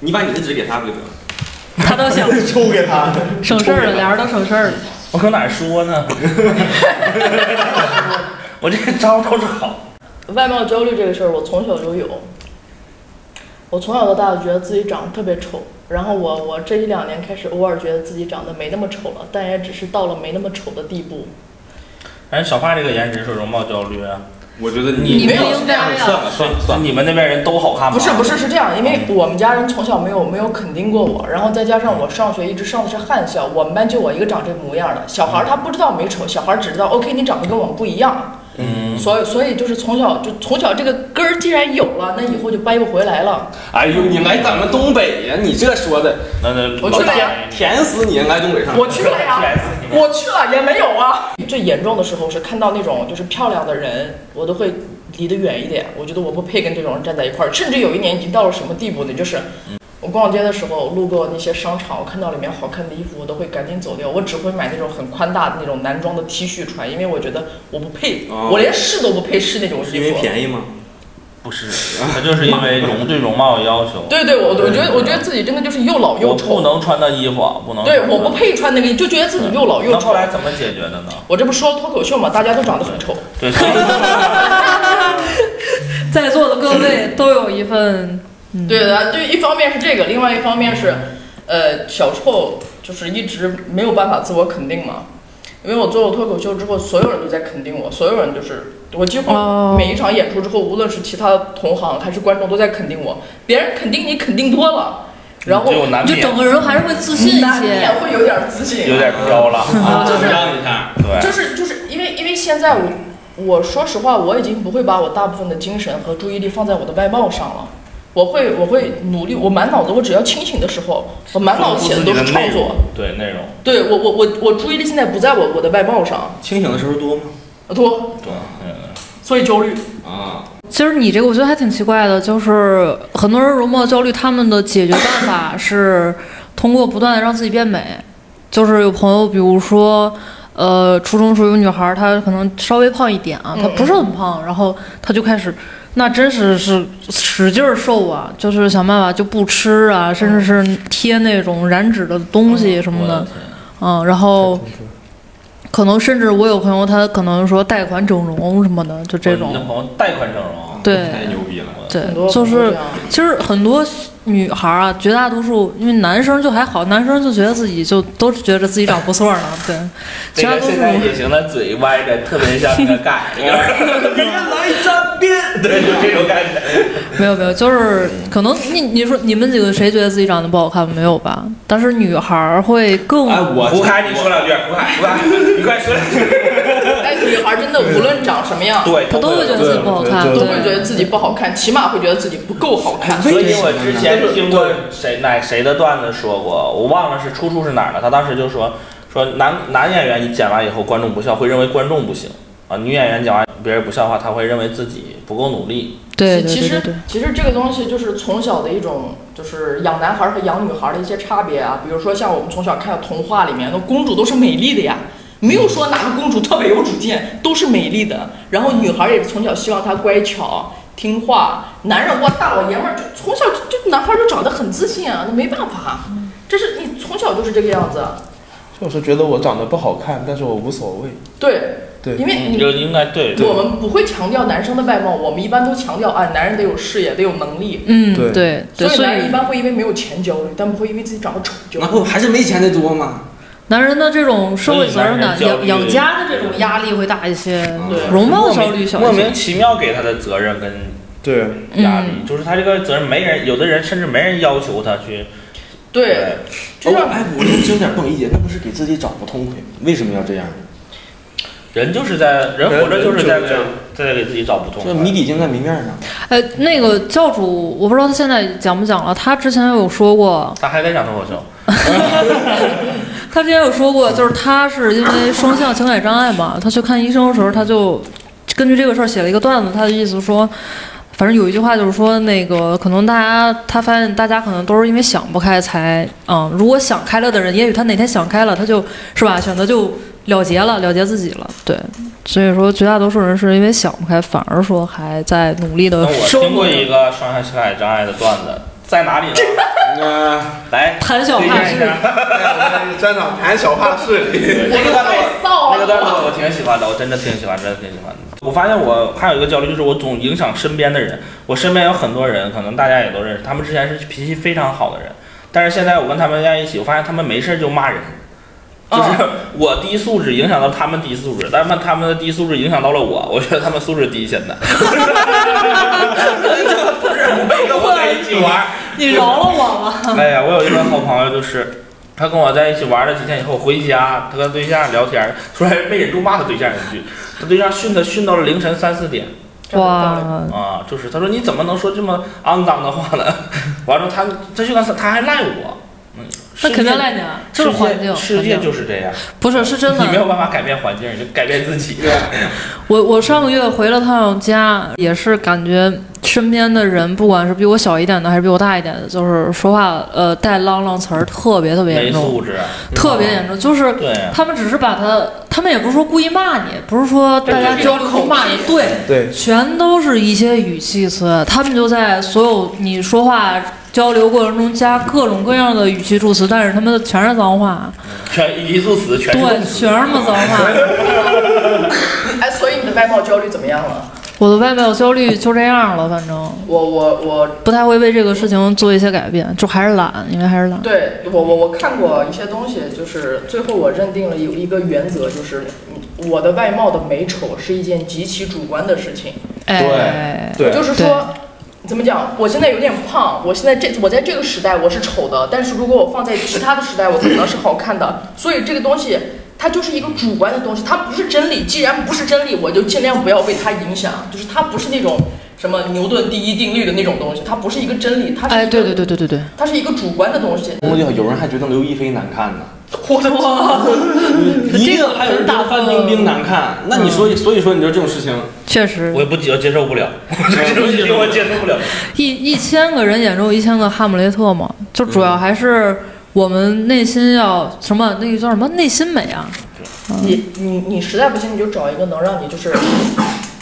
你把你的脂给他不就得了？他都想抽给他。省事儿了，俩人都省事儿了。我搁哪儿说呢？我这个招都是好。外貌焦虑这个事儿，我从小就有。我从小到大觉得自己长得特别丑，然后我我这一两年开始偶尔觉得自己长得没那么丑了，但也只是到了没那么丑的地步。反正小花这个颜值是容貌焦虑啊。我觉得你没有应该呀算了算了算了，你们那边人都好看吗？不是不是是这样，因为我们家人从小没有没有肯定过我，然后再加上我上学一直上的是汉校，我们班就我一个长这模样的。小孩儿他不知道美丑，小孩儿只知道 OK 你长得跟我们不一样，嗯，所以所以就是从小就从小这个根儿既然有了，那以后就掰不回来了。哎呦，你来咱们东北呀？你这说的，那那我去了呀甜死你！来东北上，我去了呀 甜死你我去了也没有啊。最严重的时候是看到那种就是漂亮的人，我都会离得远一点。我觉得我不配跟这种人站在一块儿。甚至有一年已经到了什么地步呢？就是我逛街的时候路过那些商场，我看到里面好看的衣服，我都会赶紧走掉。我只会买那种很宽大的那种男装的 T 恤穿，因为我觉得我不配，哦我连试都不配试那种是因为衣服。便宜吗？不是，他就是因为 容对容貌有要求。对对，我我觉得我觉得自己真的就是又老又我不丑。能穿那衣服，不能。对，我不。配穿那个，就觉得自己又老又丑那后。来怎么解决的呢？我这不说脱口秀嘛，大家都长得很丑。对，所以 在座的各位都有一份，嗯，对的，就，一方面是这个，另外一方面是，呃，小臭就是一直没有办法自我肯定嘛。因为我做了脱口秀之后，所有人都在肯定我，所有人就是我几乎哦每一场演出之后，无论是其他同行还是观众都在肯定我。别人肯定你肯定多了，然后就整个人还是会自信一些，你也。会有点自信，有点飘了。啊，就是让一下。对，就是就是因为因为现在我我说实话，我已经不会把我大部分的精神和注意力放在我的外貌上了。我会我会努力，我满脑子我只要清醒的时候，我满脑子写的都是创作。对内容。对我我我我注意力现在不在我我的外貌上，清醒的时候多吗？多，多，嗯所以焦虑。啊，其实你这个我觉得还挺奇怪的，就是很多人容貌焦虑，他们的解决办法是通过不断的让自己变美。就是有朋友，比如说，呃，初中时候有女孩儿，她可能稍微胖一点啊，她不是很胖，然后她就开始，那真是是使劲儿瘦啊，就是想办法就不吃啊，甚至是贴那种燃脂的东西什么的，嗯，然后可能甚至我有朋友，他可能说贷款整容什么的，就这你的种，朋友贷款整容。对太牛逼了。对，就是其实很多女孩儿啊，绝大多数因为男生就还好，男生就觉得自己就都是觉得自己长不错呢，对，绝大多数那个现在也行的嘴歪的，特别像那个 盖，别来沾边，对，就这种感觉。没有没有，就是可能你你说你们几个谁觉得自己长得不好看没有吧？但是女孩儿会更哎，我胡凯，你说两句，胡凯，胡凯，你快说两句。哎，女孩真的无论长什么样，对，她都会觉得自己不好看，都会觉得自己不好看，起码会觉得自己不够好看。所以我之前听过谁哪谁的段子说过，我忘了是出处是哪儿了。他当时就说说男男演员你剪完以后观众不笑，会认为观众不行啊；女演员讲完别人不笑的话，他会认为自己不够努力。对对其实其实这个东西就是从小的一种，就是养男孩和养女孩的一些差别啊。比如说像我们从小看的童话里面，那公主都是美丽的呀，没有说哪个公主特别有主见，都是美丽的。然后女孩也是从小希望她乖巧听话，男人哇大老爷们儿就从小就就男孩就长得很自信啊，那没办法，这是你从小就是这个样子。啊就是觉得我长得不好看，但是我无所谓。对，对因为你就应该对对我们不会强调男生的外貌，我们一般都强调啊，男人得有事业，得有能力。嗯对对对，所所以男人一般会因为没有钱焦虑，但不会因为自己长得丑焦虑。那不还是没钱的多吗？男人的这种社会责任感、养养家的这种压力会大一些，对容貌焦虑小莫名。其妙给他的责任跟对，压力，嗯就是他这个责任没人，有的人甚至没人要求他去。对，就像哦哎，我就有点不理解，那不是给自己找不痛快吗？为什么要这样？人就是在人活着就是在这样在给自己找不痛这快。谜底精在谜面上。哎，那个教主，我不知道他现在讲不讲了。他之前有说过，他还在讲脱口秀，他之前有说过，就是他是因为双向情感障碍嘛，他去看医生的时候，他就根据这个事儿写了一个段子，他的意思说。反正有一句话就是说，那个可能大家他发现大家可能都是因为想不开才，嗯，如果想开了的人，也许他哪天想开了，他就是吧，选择就了结了，了结自己了，对。所以说，绝大多数人是因为想不开，反而说还在努力的我生活听过。一个双向情感障碍的段子，在哪里呢？嗯，来，谈小怕事推荐一下。站长 谈小怕事里，那个段子太我臊了那个段子我挺喜欢的，我真的挺喜欢，真的挺喜欢的。我发现我还有一个焦虑，就是我总影响身边的人。我身边有很多人，可能大家也都认识，他们之前是脾气非常好的人，但是现在我跟他们在一起，我发现他们没事就骂人。就是我低素质影响到他们低素质，但是他们的低素质影响到了我，我觉得他们素质低现在。不是没跟我在一起玩，你饶了我吧。哎呀，我有一个好朋友，就是他跟我在一起玩了几天以后，回家他跟对象聊天，突然没忍住骂他对象一句，他对象训他训到了凌晨三四点哇，啊，就是他说你怎么能说这么肮脏的话呢？完了他他训到三，他还赖我，嗯，那肯定赖你啊，就是环境。世界就是这样，不是是真的你。没有办法改变环境，就改变自己。我我上个月回了趟家，也是感觉身边的人，不管是比我小一点的还是比我大一点的，就是说话呃带浪浪词儿特别特别严重，素质，特别严重。就是对他们只是把他，他们也不是说故意骂你，不是说大家交流中骂你，对，对，全都是一些语气词，他们就在所有你说话交流过程中加各种各样的语气助词，但是他们全是脏话，全一素词全是对，全是他妈脏话。哎，所以你的外貌焦虑怎么样了？我的外貌焦虑就这样了，反正我我我不太会为这个事情做一些改变，就还是懒，因为还是懒。对我我我看过一些东西，就是最后我认定了有一个原则，就是嗯我的外貌的美丑是一件极其主观的事情。哎，对就是说，怎么讲？我现在有点胖，我现在这我在这个时代我是丑的，但是如果我放在其他的时代，我可能是好看的。所以这个东西它就是一个主观的东西，它不是真理。既然不是真理，我就尽量不要被它影响。就是它不是那种什么牛顿第一定律的那种东西，它不是一个真理，它是一哎，个对对对对对对，它是一个主观的东西。我就有人还觉得刘亦菲难看呢，我的妈一定还有人觉得范冰冰难看。那你说，所以说你说这种事情，确实我也不接接受不了，这种事情我接受不了。一一千个人眼中有一千个哈姆雷特嘛，就主要还是我们内心要什么那个叫什么内心美啊。你你你实在不行，你就找一个能让你就是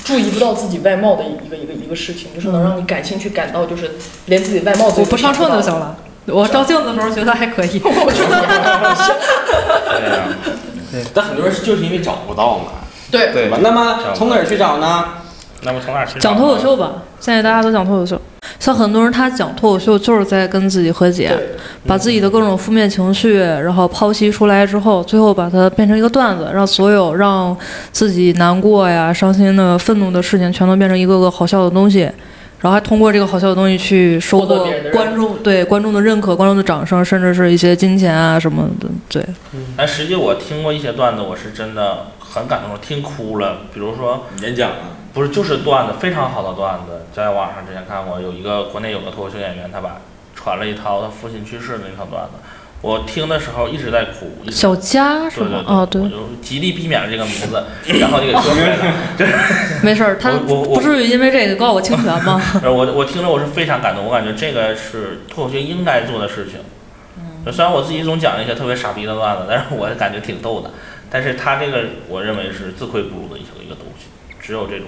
注意不到自己外貌的一个一个一个事情，就是能让你感兴趣，感到就是连自己外貌都我不上秤就行。了，我照镜子的时候觉得还可以。我觉得 对呀，但很多人是就是因为找不到嘛，对对吧？那么从哪儿去找呢？那么从哪儿去找讲脱口秀吧，现在大家都讲脱口秀。像很多人他讲脱口秀就是在跟自己和解，对把自己的各种负面情绪，然后剖析出来之后，最后把它变成一个段子，让所有让自己难过呀、伤心的、愤怒的事情，全都变成一个个好笑的东西。然后还通过这个好笑的东西去收获观众对观众的认可、观众的掌声，甚至是一些金钱啊什么的。对，但实际我听过一些段子，我是真的很感动，听哭了。比如说，演讲啊，不是就是段子，非常好的段子，在网上之前看过，有一个国内有个脱口秀演员，他把传了一套他父亲去世的那套段子，我听的时候一直在哭。小佳是吗？对对对，哦，对我，就极力避免了这个名字，然后就给说出来了。就 是没事儿，他我我我不至于因为这个告我侵权吗？我我听着我是非常感动，我感觉这个是脱口秀应该做的事情。嗯虽然我自己总讲一些特别傻逼的段子，但是我感觉挺逗的。但是他这个我认为是自愧不如的一个一个东西，只有这种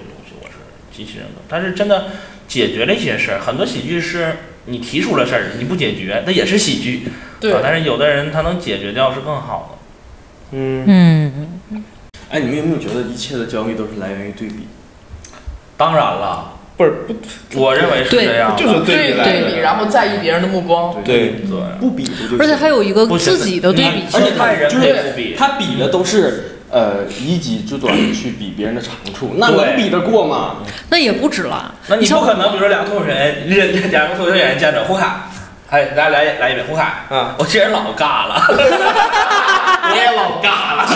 东西我是极其认可。但是真的解决了一些事儿，很多喜剧是你提出了事儿，你不解决，那也是喜剧。对啊，但是有的人他能解决掉是更好的。嗯，嗯，哎，你们有没有觉得一切的焦虑都是来源于对比？当然了，不是不我认为是这样。就是对比对比，然后在意别人的目光。对对，不比不就行？而且还有一个自己的对比而且。他比的都是呃以己之短去比别人的长处，那能比得过吗？那也不止了。那你像不可能，比如说两个脱口秀演员，人两个脱口秀演员见着胡凯，哎，来来来一遍胡凯，啊，我这人老尬了，我也老尬了，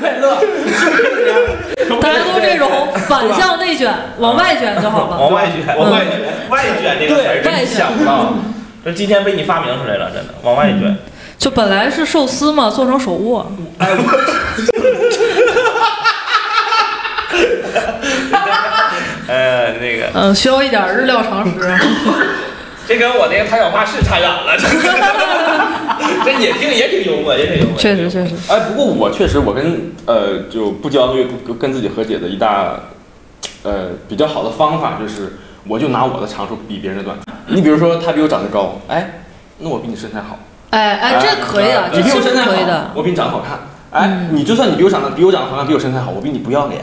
快乐，大家都这种反向内卷，往外卷就好了。往外卷，往外卷，外卷这个词儿想不到，这今天被你发明出来了，真的往外卷。就本来是寿司嘛，做成手握。呃，那个，嗯，需要一点日料常识。这跟我那个弹小花是差远了，这也挺也挺幽默，也挺幽默。确实确实，哎，不过我确实，我跟呃就不焦虑、不跟自己和解的一大呃比较好的方法就是，我就拿我的长处比别人的短。你比如说，他比我长得高，哎，那我比你身材好。哎哎，这可以的，你比我身材好可以的，。我比你长得好看。哎，你就算你比我长得比我长得好看，比我身材好，我比你不要脸，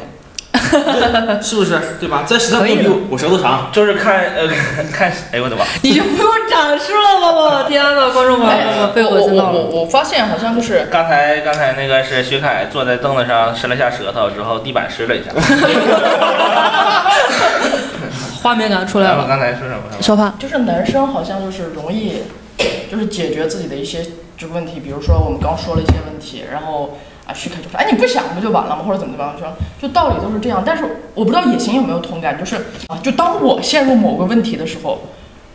是不是？对吧？在实在不比我我舌头长，就是看呃 看，哎呦我的妈！你就不用展示了吧？我天呐，观众朋友们被我恶心到了。我我我发现好像就是刚才刚才那个是徐凯坐在凳子上伸了下舌头之后，地板湿了一下。画面感出来了。刚才说什么？小潘，就是男生好像就是容易，就是解决自己的一些就问题，比如说我们刚说了一些问题，然后啊徐凯就说，哎你不想不就完了吗？或者怎么怎么样，说就道理都是这样，但是我不知道野行有没有同感，就是啊就当我陷入某个问题的时候。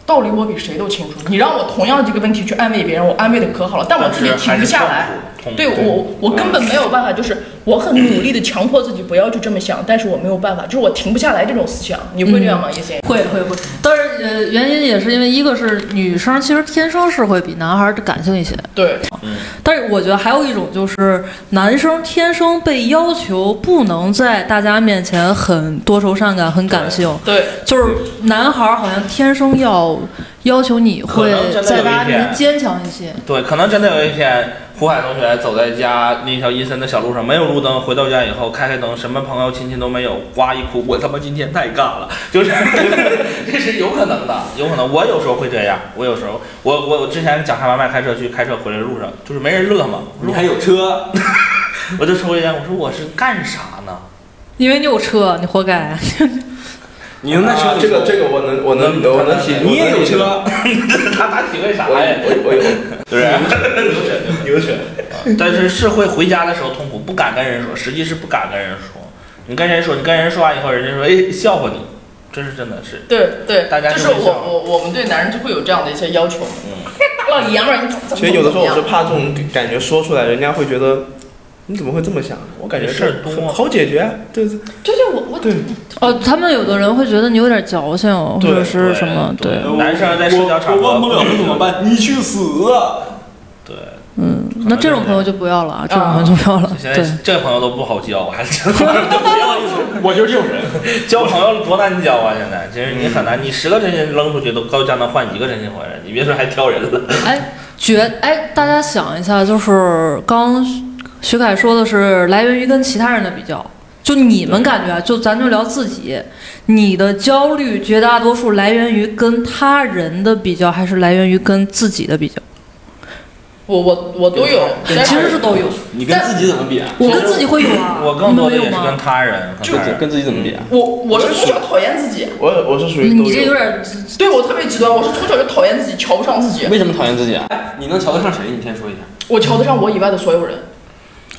道理我比谁都清楚，你让我同样这个问题去安慰别人，我安慰的可好了，但我自己停不下来。对我，我根本没有办法，就是我很努力的强迫自己不要去这么想，但是我没有办法，就是我停不下来这种思想。你会这样吗，叶欣？会会会，但是呃，原因也是因为一个是女生其实天生是会比男孩儿感性一些，对，但是我觉得还有一种就是男生天生被要求不能在大家面前很多愁善感、很感性，对，就是男孩儿好像天生要要求你会在大家面前坚强一些。对，可能真的有一天，胡海同学走在家那条阴森的小路上，没有路灯，回到家以后开开灯，什么朋友亲戚都没有，呱一哭，我他妈今天太尬了，就是 这是有可能的，有可能。我有时候会这样，我有时候，我我我之前讲开外卖开车去开车回来的路上，就是没人乐嘛，你还有车，我就抽一烟，我说我是干啥呢？因为你有车，你活该。你能在车里啊这个这个我能我能我能体，你也有车，他他体会啥呀？我我有，对 不是？有犬。但是是会回家的时候痛苦，不敢跟人说，实际是不敢跟人说。你跟人说，你跟人说完以后，人家说，哎，笑话你，这是真的是。对对，大家就就是我我我们对男人就会有这样的一些要求。嗯，大老爷们儿，你怎么怎么其实有的时候我是怕这种感觉说出来，人家会觉得你怎么会这么想？我感觉事儿多好解决啊，对对就是，我我对。哦，他们有的人会觉得你有点矫情，或者是什么，对对，男生在社交场合我忘不了怎么办？你去死啊！对，嗯，那这种朋友就不要了啊，这种朋友就不要了。现在对，这朋友都不好交，我还是这个朋友都不要我就是这种人。交朋友多难交啊！现在其实你很难，你十个真心扔出去都高价能换一个真心回来，你别说还挑人了。哎，觉哎，大家想一下，就是刚徐凯说的是来源于跟其他人的比较，就你们感觉啊，就咱就聊自己，你的焦虑绝大多数来源于跟他人的比较，还是来源于跟自己的比较？我我我都有，其实是都有，你跟自己怎么比啊？我跟自己会有啊，我更多的也是跟吗？他人，就跟他人跟自己怎么比啊？我我是从小讨厌自己，我我是属于你这有点对我特别极端，我是从小就讨厌自己，瞧不上自己，为什么讨厌自己啊？哎，你能瞧得上谁？你先说一下。我瞧得上我以外的所有人。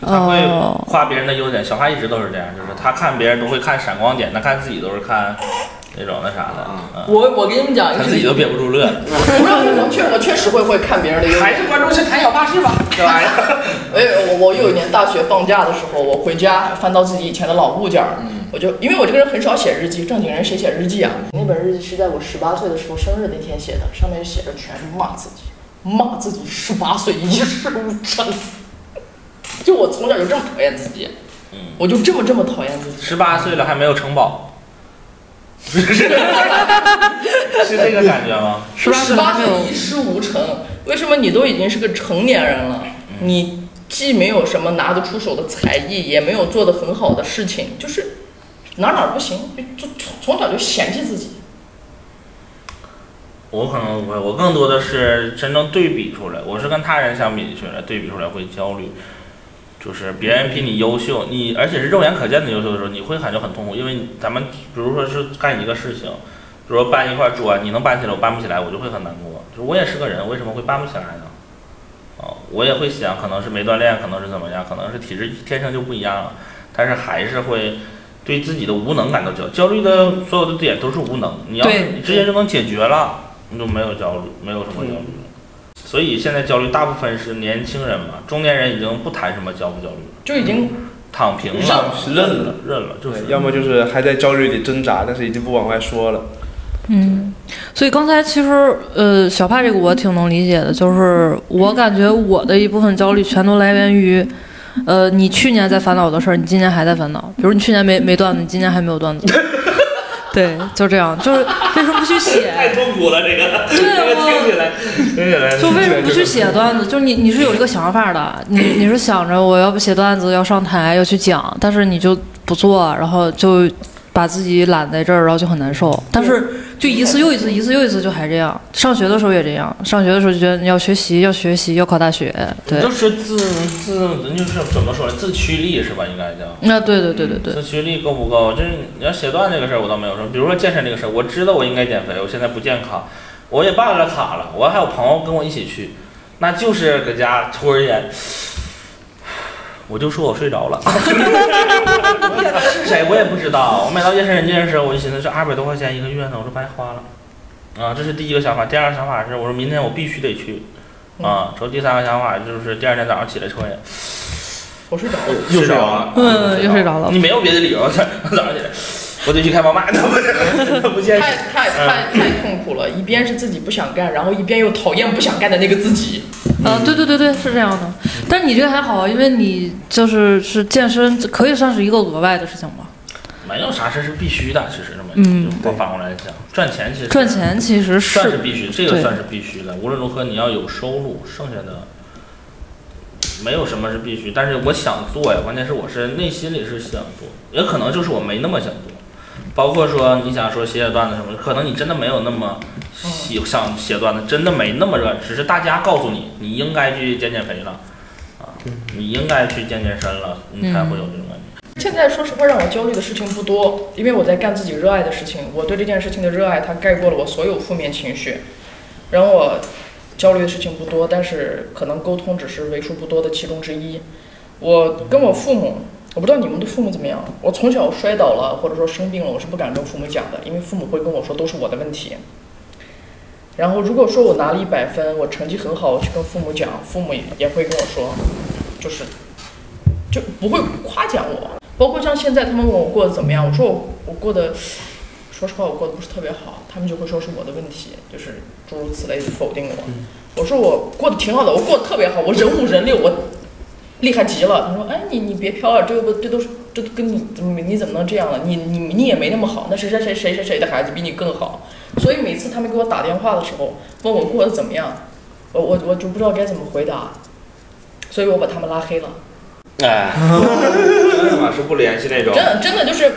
他会哦，夸别人的优点，小花一直都是这样，就是他看别人都会看闪光点，他看自己都是看那种那啥的，嗯，我我给你们讲一个他自己都憋不住乐，不是我确我确实会会看别人的优点。还是关注去谈小发式吧，这玩意儿。哎，我我有一年大学放假的时候，我回家翻到自己以前的老物件儿，我就因为我这个人很少写日记，正经人谁写日记啊？那本日记是在我十八岁的时候生日那天写的，上面写着全是骂自己，骂自己十八岁一事无成。就我从小就这么讨厌自己，嗯我就这么这么讨厌自己。十八岁了还没有城堡，是 是这个感觉吗？十八岁一事无成，为什么你都已经是个成年人了，你既没有什么拿得出手的才艺，也没有做得很好的事情，就是哪哪不行，就就从小就嫌弃自己。我可能不会，我更多的是真正对比出来，我是跟他人相比起来，对比出来会焦虑，就是别人比你优秀，你而且是肉眼可见的优秀的时候，你会感觉很痛苦，因为咱们比如说是干一个事情，比如说搬一块砖，你能搬起来，我搬不起来，我就会很难过，就是我也是个人，为什么会搬不起来呢？哦，我也会想，可能是没锻炼，可能是怎么样，可能是体质天生就不一样了，但是还是会对自己的无能感到焦焦虑的所有的点都是无能，你要是你直接就能解决了，你就没有焦虑，没有什么焦虑了。所以现在焦虑大部分是年轻人嘛，中年人已经不谈什么焦不焦虑了，就已经躺平了，认了认了，就是对，要么就是还在焦虑里挣扎，但是已经不往外说了。嗯，所以刚才其实呃，小帕这个我挺能理解的，就是我感觉我的一部分焦虑全都来源于，呃，你去年在烦恼的事儿，你今年还在烦恼。比如你去年没没段子，你今年还没有段子。对，就这样，就是为什么不去写？太痛苦了，这个，对这个我听起来，听起来，就为什么不去写段子？就是你你是有这个想法的，你你是想着我要不写段子，要上台，要去讲，但是你就不做，然后就把自己揽在这儿，然后就很难受。但是就一次又一次，一次又一次，就还这样。上学的时候也这样，上学的时候就觉得你要学习，要学习，要考大学。对，就是自自，就是怎么说呢？自驱力是吧？应该叫。那对对对对对，自驱力够不够？就是你要写段这个事儿，我倒没有说。比如说健身这个事儿，我知道我应该减肥，我现在不健康，我也办了卡了，我还有朋友跟我一起去，那就是搁家抽根烟，我就说我睡着了。是 谁我也不知道。我买到夜深人静的时候，我就寻思这二百多块钱一个月呢，我说白花了。啊，这是第一个想法。第二个想法是，我说明天我必须得去。啊，说第三个想法就是第二天早上起来抽烟。我睡着了。又睡着了，嗯又睡着了你没有别的理由，早上起来，我得去开宝马，那不那不现实。太太太太痛苦了，一边是自己不想干，然后一边又讨厌不想干的那个自己。啊，对对对对，是这样的。但是你这个还好，因为你就是是健身，可以算是一个额外的事情吧。没有啥事是必须的，其实这么嗯我反过来讲，赚钱其实赚钱其实是算是必须，这个算是必须的。无论如何，你要有收入，剩下的没有什么是必须。但是我想做呀，关键是我是内心里是想做，也可能就是我没那么想做。包括说你想说写写段子什么的，可能你真的没有那么喜想写段子，真的没那么热，只是大家告诉你你应该去减减肥了，啊，你应该去健健身了，你才会有这种感觉。现在说实话，让我焦虑的事情不多，因为我在干自己热爱的事情。我对这件事情的热爱，它盖过了我所有负面情绪。然后我焦虑的事情不多，但是可能沟通只是为数不多的其中之一。我跟我父母，我不知道你们的父母怎么样。我从小摔倒了，或者说生病了，我是不敢跟父母讲的，因为父母会跟我说都是我的问题。然后如果说我拿了一百分，我成绩很好，我去跟父母讲，父母也会跟我说，就是就不会夸奖我。包括像现在他们问我过得怎么样，我说我我过得，说实话我过得不是特别好，他们就会说是我的问题，就是诸如此类的否定我。我说我过得挺好的，我过得特别好，我人五人六，我厉害极了。他说，哎，你你别飘了，这个不这都是这都跟你怎么你怎么能这样了？你你你也没那么好，那谁谁谁谁谁谁的孩子比你更好。所以每次他们给我打电话的时候，问我过得怎么样，我我我就不知道该怎么回答，所以我把他们拉黑了。哎，嘛是不联系那种真的真的就是，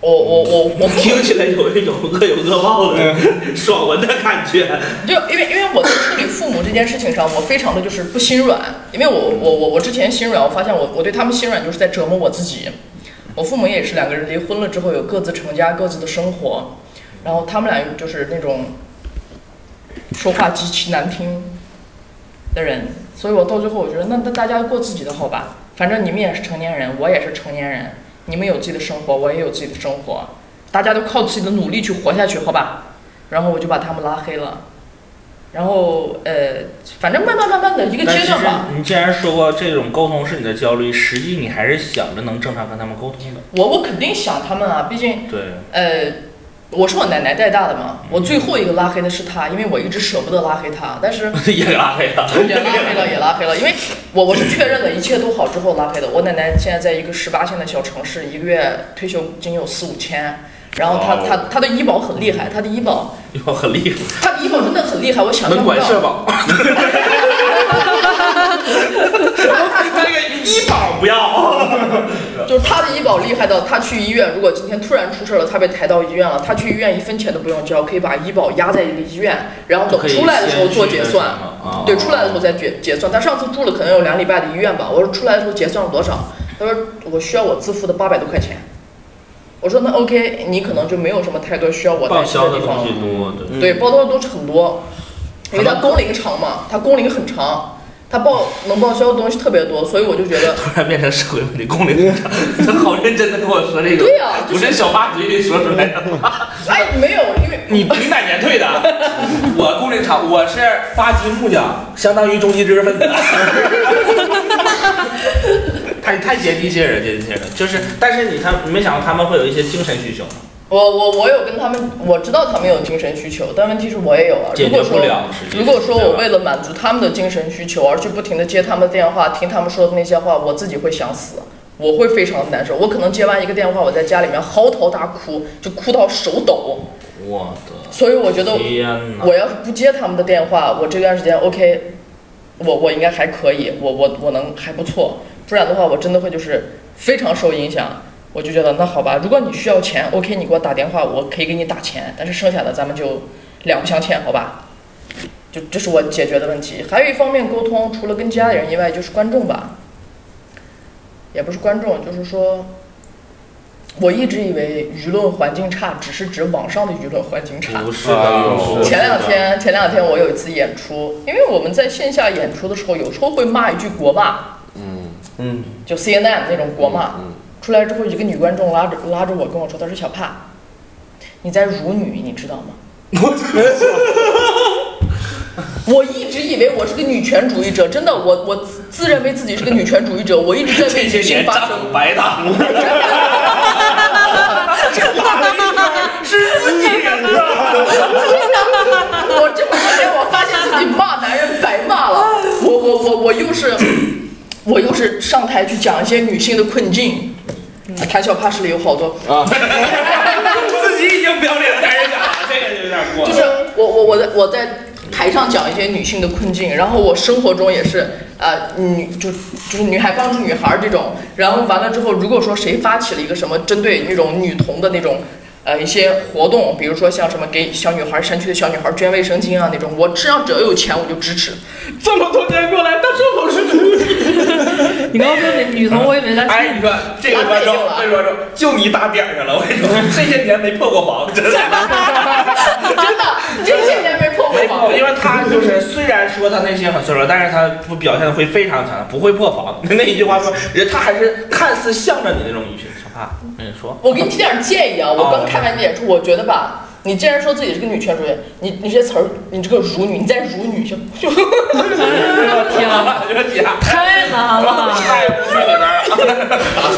我我我我 听起来有一种恶有恶报的 爽文的感觉。就因为因为我在处理父母这件事情上，我非常的就是不心软，因为我我我我之前心软，我发现我我对他们心软就是在折磨我自己。我父母也是两个人离婚了之后有各自成家各自的生活，然后他们俩就是那种说话极其难听的人，所以我到最后我觉得那那大家过自己的好吧，反正你们也是成年人，我也是成年人，你们有自己的生活，我也有自己的生活，大家都靠自己的努力去活下去，好吧？然后我就把他们拉黑了。然后呃，反正慢慢慢慢的一个阶段吧。你既然说过这种沟通是你的焦虑，实际你还是想着能正常跟他们沟通的。我我肯定想他们啊，毕竟对，呃，我是我奶奶带大的嘛。我最后一个拉黑的是她，因为我一直舍不得拉黑她，但是 也拉黑了。也拉黑了，也拉黑了，因为我我是确认的一切都好之后拉黑的。我奶奶现在在一个十八线的小城市，一个月退休金有四五千，然后她哦她她的医保很厉害，她的医保医保，很厉害，她的医保真的很厉害，我想不到。管社保，那个医保不要。就是他的医保厉害到，他去医院，如果今天突然出事了，他被抬到医院了，他去医院一分钱都不用交，可以把医保压在一个医院，然后等出来的时候做结算。啊对，出来的时候再结结算。他上次住了可能有两礼拜的医院吧，我说出来的时候结算了多少？他说我需要我自付的八百多块钱。我说那 OK，你可能就没有什么太多需要我报担心销的地方了。对。对，报销的东西很多，因为他工龄长嘛，他工龄很长，它报能报销的东西特别多，所以我就觉得，突然变成社会问题，工龄他好认真的跟我说这个，对呀就不是小八嘴里说出来的话。哎，没有，因为你你哪年退的？我工龄长，我是发积木匠，相当于中级知识分子。太太接地气了，接地气了。就是，但是你他你没想到他们会有一些精神需求，我我我有跟他们，我知道他们有精神需求，但问题是我也有啊。解决不如果说了如果说我为了满足他们的精神需求而去不停的接他们的电话，听他们说的那些话，我自己会想死，我会非常的难受。我可能接完一个电话，我在家里面嚎啕大哭，就哭到手抖。我所以我觉得！我要是不接他们的电话，我这段时间 OK，我我应该还可以，我我我能还不错，不然的话我真的会就是非常受影响。我就觉得那好吧，如果你需要钱，OK，你给我打电话，我可以给你打钱，但是剩下的咱们就两不相欠，好吧？就这是我解决的问题。还有一方面沟通，除了跟家里人以外，就是观众吧，也不是观众，就是说。我一直以为舆论环境差，只是指网上的舆论环境差。不是哎的，前两天，前两天我有一次演出，因为我们在线下演出的时候，有时候会骂一句国骂，嗯嗯，就 CNN 那种国骂。嗯出来之后，一个女观众拉着拉着我跟我说：“她说小帕，你在辱女，你知道吗？” 我一直以为我是个女权主义者，真的，我我自自认为自己是个女权主义者，我一直在为女这些年性发声。长白党，我这么多年，我发现自己骂男人白骂了。我我我我又是，我又是上台去讲一些女性的困境。谈笑怕事里有好多，啊，自己已经不要脸了，开始讲了，这个就有点过了。就是我我我在我在台上讲一些女性的困境，然后我生活中也是呃女就就是女孩帮助女孩这种，然后完了之后，如果说谁发起了一个什么针对那种女童的那种。呃，一些活动，比如说像什么给小女孩山区的小女孩捐卫生巾啊那种，我只要只要有钱我就支持。这么多年过来，他说我是女你刚刚说那女童，我以为她哎，你说这个观众，这个观众，就你打点上了。我跟你说，这些年没破过防，真的。真的，这些年没破过防。因为他就是虽然说他内心很脆弱，但是他不表现的会非常强，不会破防。那一句话说，人他还是看似向着你那种语气。小帕，我跟你说，我给你提点建议啊，我刚看完你演出，我觉得吧，你既然说自己是个女权主义，你你这些词儿，你这个辱女，你再辱女就就。天啊，太难了。太无趣里边了。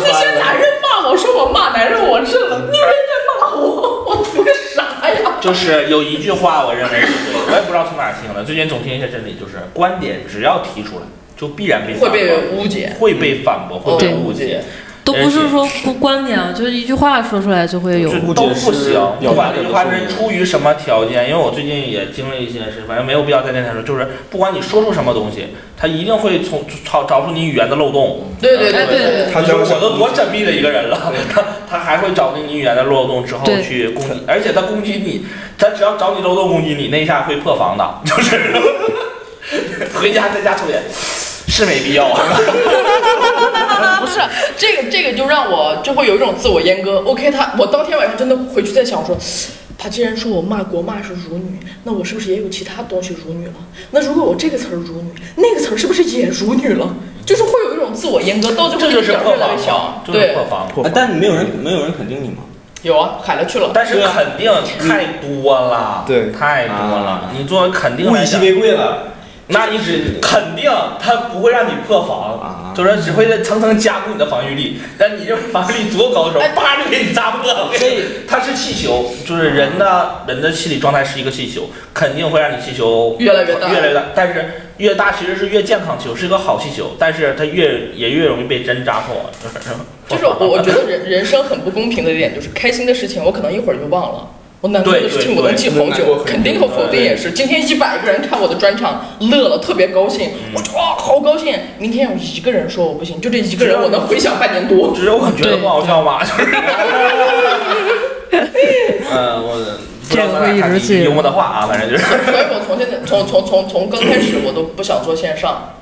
那些男人骂我说我骂男人，我认了；女人也骂我，我图个啥呀？就是有一句话，我认为是对的，我也不知道从哪儿听的，最近总听一些真理，就是观点只要提出来，就必然被会被误解。会被反驳，会被对误解。都不是说不观点啊，就是一句话说出来就会有就误解都不行，不管这句话是出于什么条件，因为我最近也经历一些事，反正没有必要在电台说，就是不管你说出什么东西，他一定会从找找出你语言的漏洞。对对对。他你说我都多缜密的一个人了，他他还会找你语言的漏洞之后去攻击，而且他攻击你，他只要找你漏洞攻击你，那一下会破防的，就是 回家在家抽烟是没必要啊。不是这个，这个就让我就会有一种自我阉割。OK，他我当天晚上真的回去在想说，他既然说我骂国骂是辱女，那我是不是也有其他东西辱女了？那如果我这个词儿辱女，那个词儿是不是也辱女了？就是会有一种自我阉割，到最后这就是破防越来越小嘛，。就是对，破防。哎但没有人没有人肯定你吗？有啊，海了去了。但是肯定太多了，对太多了啊。你作为肯定物以稀，为贵了。那你只肯定他不会让你破防啊，就是只会层层加固你的防御力。但你这防御力足够高的时候，叭就给你扎破了。所以它是气球，就是人的人的心理状态是一个气球，肯定会让你气球越来越大越来越大。但是越大其实是越健康气球，是一个好气球，但是它越也越容易被针扎破。就是就是我我觉得人人生很不公平的一点就是开心的事情我可能一会儿就忘了。我难过的事情我能记好久，对对对肯定和否定也是。今天一百个人看我的专场，乐了，特别高兴，我就哇好高兴。明天有一个人说我不行，就这一个人我能回想半年多。只有我觉得不好笑吗？就是，呃，我不知道这个会一直记幽默的话啊，反正就是。所以我从现在从从从从刚开始我都不想做线上，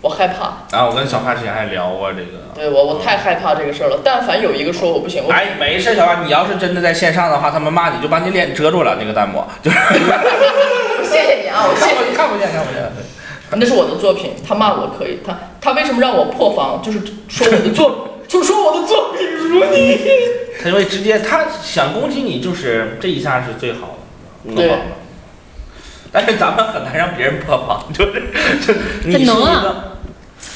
我害怕。然后我跟小帕之前还聊过这个。对我我太害怕这个事儿了。但凡有一个说我不行，我哎，没事，小帕，你要是真的在线上的话，他们骂你就把你脸遮住了，那个弹幕就是。谢谢你啊，我谢谢你。看不见，看不见。那是我的作品，他骂我可以，他他为什么让我破防？就是说我的作，就说我的作品如你。他因为直接，他想攻击你，就是这一下是最好的。对但是咱们很难让别人破防，就是就是你是一能啊个。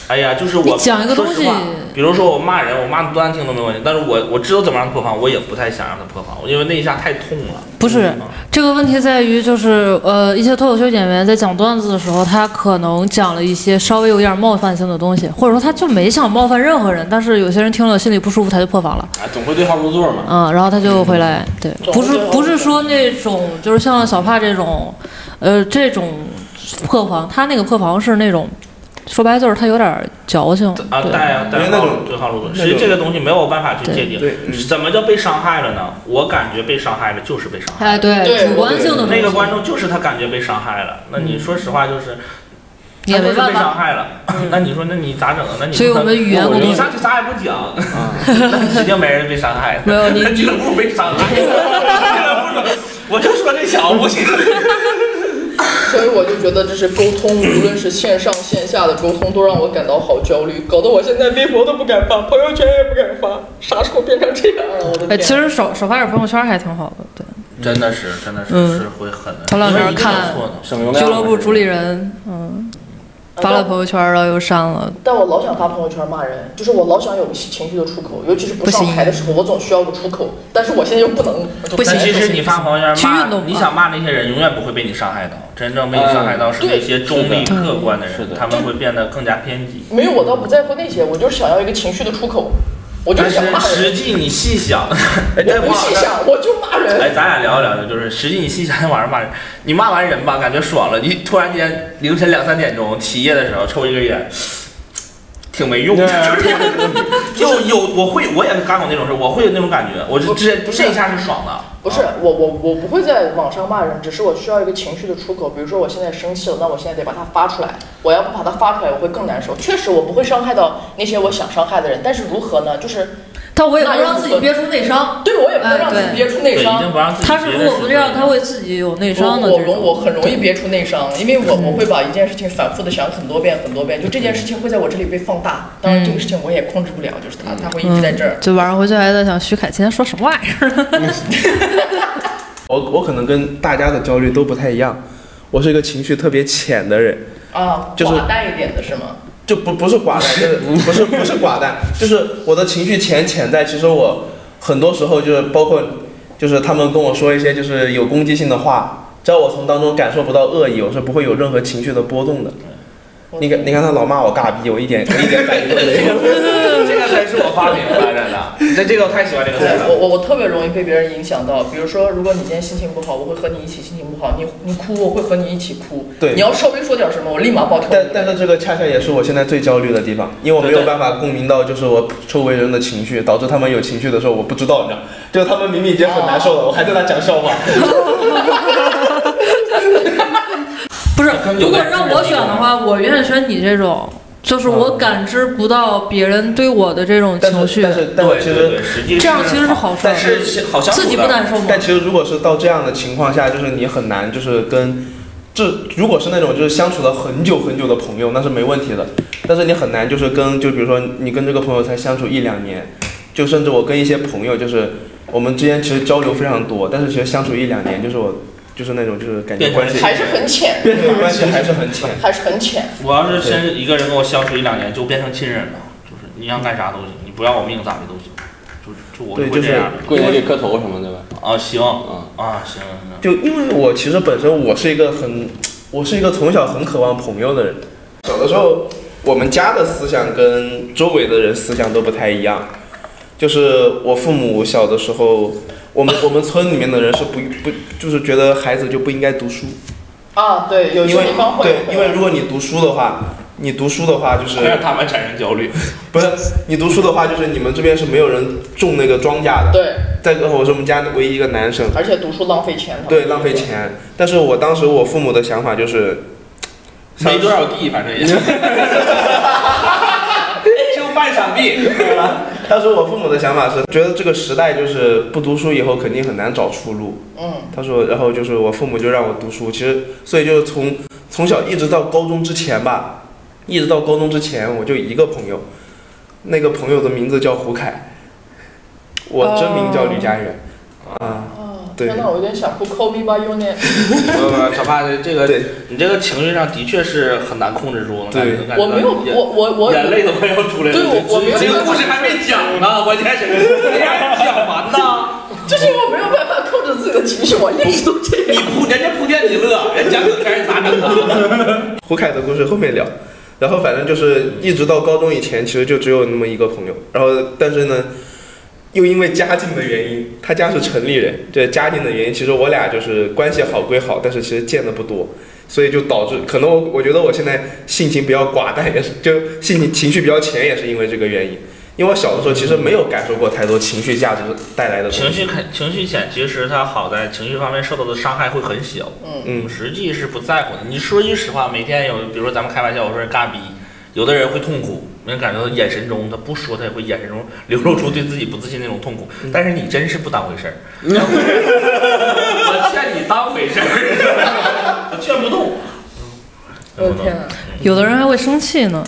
哎呀，就是我讲一个东西说实话比如说我骂人，我骂的多难听都没问题，但是我我知道怎么让他破防，我也不太想让他破防，因为那一下太痛了。不是嗯这个问题在于，就是呃，一些脱口秀演员在讲段子的时候，他可能讲了一些稍微有点冒犯性的东西，或者说他就没想冒犯任何人，但是有些人听了心里不舒服，他就破防了。啊，总会对号入座嘛。嗯，然后他就回来，对，不是不是说那种，就是像小帕这种，呃，这种破防，他那个破防是那种，说白了就是他有点矫情，啊，对带带那种对号入座，其实际这个东西没有办法去界定。怎么叫被伤害了呢？我感觉被伤害了就是被伤害了。哎，对，主观性的那个观众就是他感觉被伤害了，那你说实话就是，你也没办法，伤害了，那你说那你咋整啊？那你所以我们语言沟通你上去啥也不讲，那指定没人被伤害。没有你那俱乐部被伤害，俱乐部我就说这小子不行。所以我就觉得这是沟通，无论是线上线下的沟通，都让我感到好焦虑，搞得我现在微博都不敢发，朋友圈也不敢发，啥时候变成这样了？我的哎，其实少少发点朋友圈还挺好的，对。真的是，真的是嗯是会很的。头两天看。俱乐部主理人，嗯，发了朋友圈，然后又删了，但我老想发朋友圈骂人，就是我老想有个情绪的出口，尤其是不上台的时候，我总需要个出口，但是我现在又不能，不行但其实你发朋友圈骂你想骂那些人，永远不会被你伤害到。真正被你伤害到是那些中立客观的人，他们会变得更加偏激。没有，我倒不在乎那些，我就是想要一个情绪的出口，我就但是想骂是人，实际你细想，哎，我不细想，我就骂人。哎，咱俩聊一聊，就是实际你细想，晚上骂人，你骂完人吧，感觉爽了，你突然间凌晨两三点钟起夜的时候抽一根烟，挺没用的，就是 有有我会我也干过那种事，我会有那种感觉，我就这这一下是爽的，不是我我我不会在网上骂人，只是我需要一个情绪的出口。比如说我现在生气了，那我现在得把它发出来。我要不把它发出来，我会更难受。确实我不会伤害到那些我想伤害的人，但是如何呢？就是但我也不让自己憋出内伤。对我也不能让自己憋出内伤。他是如果不这样，他会自己有内伤的我我。我很容易憋出内伤，因为我我会把一件事情反复的想很多遍很多遍，就这件事情会在我这里被放大。当然这个事情我也控制不了，就是他他会一直在这儿。就晚上回去还在想徐凯今天说什么玩意儿。我我可能跟大家的焦虑都不太一样，我是一个情绪特别浅的人，啊，就是寡淡一点的是吗？就不不是寡淡，就是 不是不是寡淡，就是我的情绪潜潜在，其实我很多时候就是包括就是他们跟我说一些就是有攻击性的话，只要我从当中感受不到恶意，我是不会有任何情绪的波动的。你看，你看他老骂我尬逼，我一点我一点反应都没有。这才是我发明出来的，这这个我太喜欢这个词了。我我我特别容易被别人影响到，比如说，如果你今天心情不好，我会和你一起心情不好，你你哭，我会和你一起哭。对你要稍微说点什么，我立马爆跳。但但是这个恰恰也是我现在最焦虑的地方，因为我没有办法共鸣到就是我周围人的情绪，导致他们有情绪的时候我不知道，你知道，就是他们明明已经很难受了，我还在那讲笑话。不是，如果让我选的话，我愿意选你这种，就是我感知不到别人对我的这种情绪，但是但其实这样其实是好事但。是是好自己不难受吗？但其实如果是到这样的情况下，就是你很难就是跟。这如果是那种就是相处了很久很久的朋友，那是没问题的。但是你很难就是跟就比如说你跟这个朋友才相处一两年，就甚至我跟一些朋友就是我们之间其实交流非常多，但是其实相处一两年，就是我就是那种就是感觉关系还是很浅，变成关系还是很浅。还是很浅。我要是先一个人跟我相处一两年，就变成亲人了，就是你想干啥都行，你不要我命咋的都行，就是就我对就是会这样的。跪下给磕头什么的吧。啊，行嗯啊，行行。就因为我其实本身我是一个很，我是一个从小很渴望朋友的人。小的时候，我们家的思想跟周围的人思想都不太一样。就是我父母小的时候，我们我们村里面的人是不不就是觉得孩子就不应该读书，啊，对，有因为些地方会。对，因为如果你读书的话，你读书的话就 是会让他们产生焦虑。不是你读书的话就是你们这边是没有人种那个庄稼的。对，再个我是我们家唯一一个男生，而且读书浪费钱。对，浪费。钱。但是我当时我父母的想法就是，没多少地，反正也 就半晌地。当时我父母的想法是，觉得这个时代就是不读书以后肯定很难找出路。嗯，他说，然后就是我父母就让我读书，其实所以就是从从小一直到高中之前吧，一直到高中之前我就一个朋友，那个朋友的名字叫胡凯，我真名叫吕佳远。啊，哦，对天呐，我有点想哭，Call me by your name。不不，小帕这这个对你这个情绪上的确是很难控制住，能感觉对感觉我没有，我我我眼泪都快要出来了。对我我没有这个故事还没讲呢，关键是你还没讲完呢。就是我没有办法控制自己的情绪，我一直都这你样。铺人家铺垫你乐，人讲梗开始咋整啊？胡凯的故事后面聊，然后反正就是一直到高中以前，其实就只有那么一个朋友。然后但是呢，又因为家境的原因，他家是城里人，这家境的原因，其实我俩就是关系好归好，但是其实见的不多，所以就导致可能我我觉得我现在性情比较寡淡，也是就性情情绪比较浅，也是因为这个原因。因为我小的时候其实没有感受过太多情绪价值带来的。情绪肯情绪浅，其实它好在情绪方面受到的伤害会很小。嗯实际是不在乎的。你说句实话，每天有，比如说咱们开玩笑，我说尬逼，有的人会痛苦，能感觉到眼神中，他不说他也会眼神中流露出对自己不自信那种痛苦。但是你真是不当回事儿，我劝你当回事儿，我劝不动。我的天呐！有的人还会生气呢。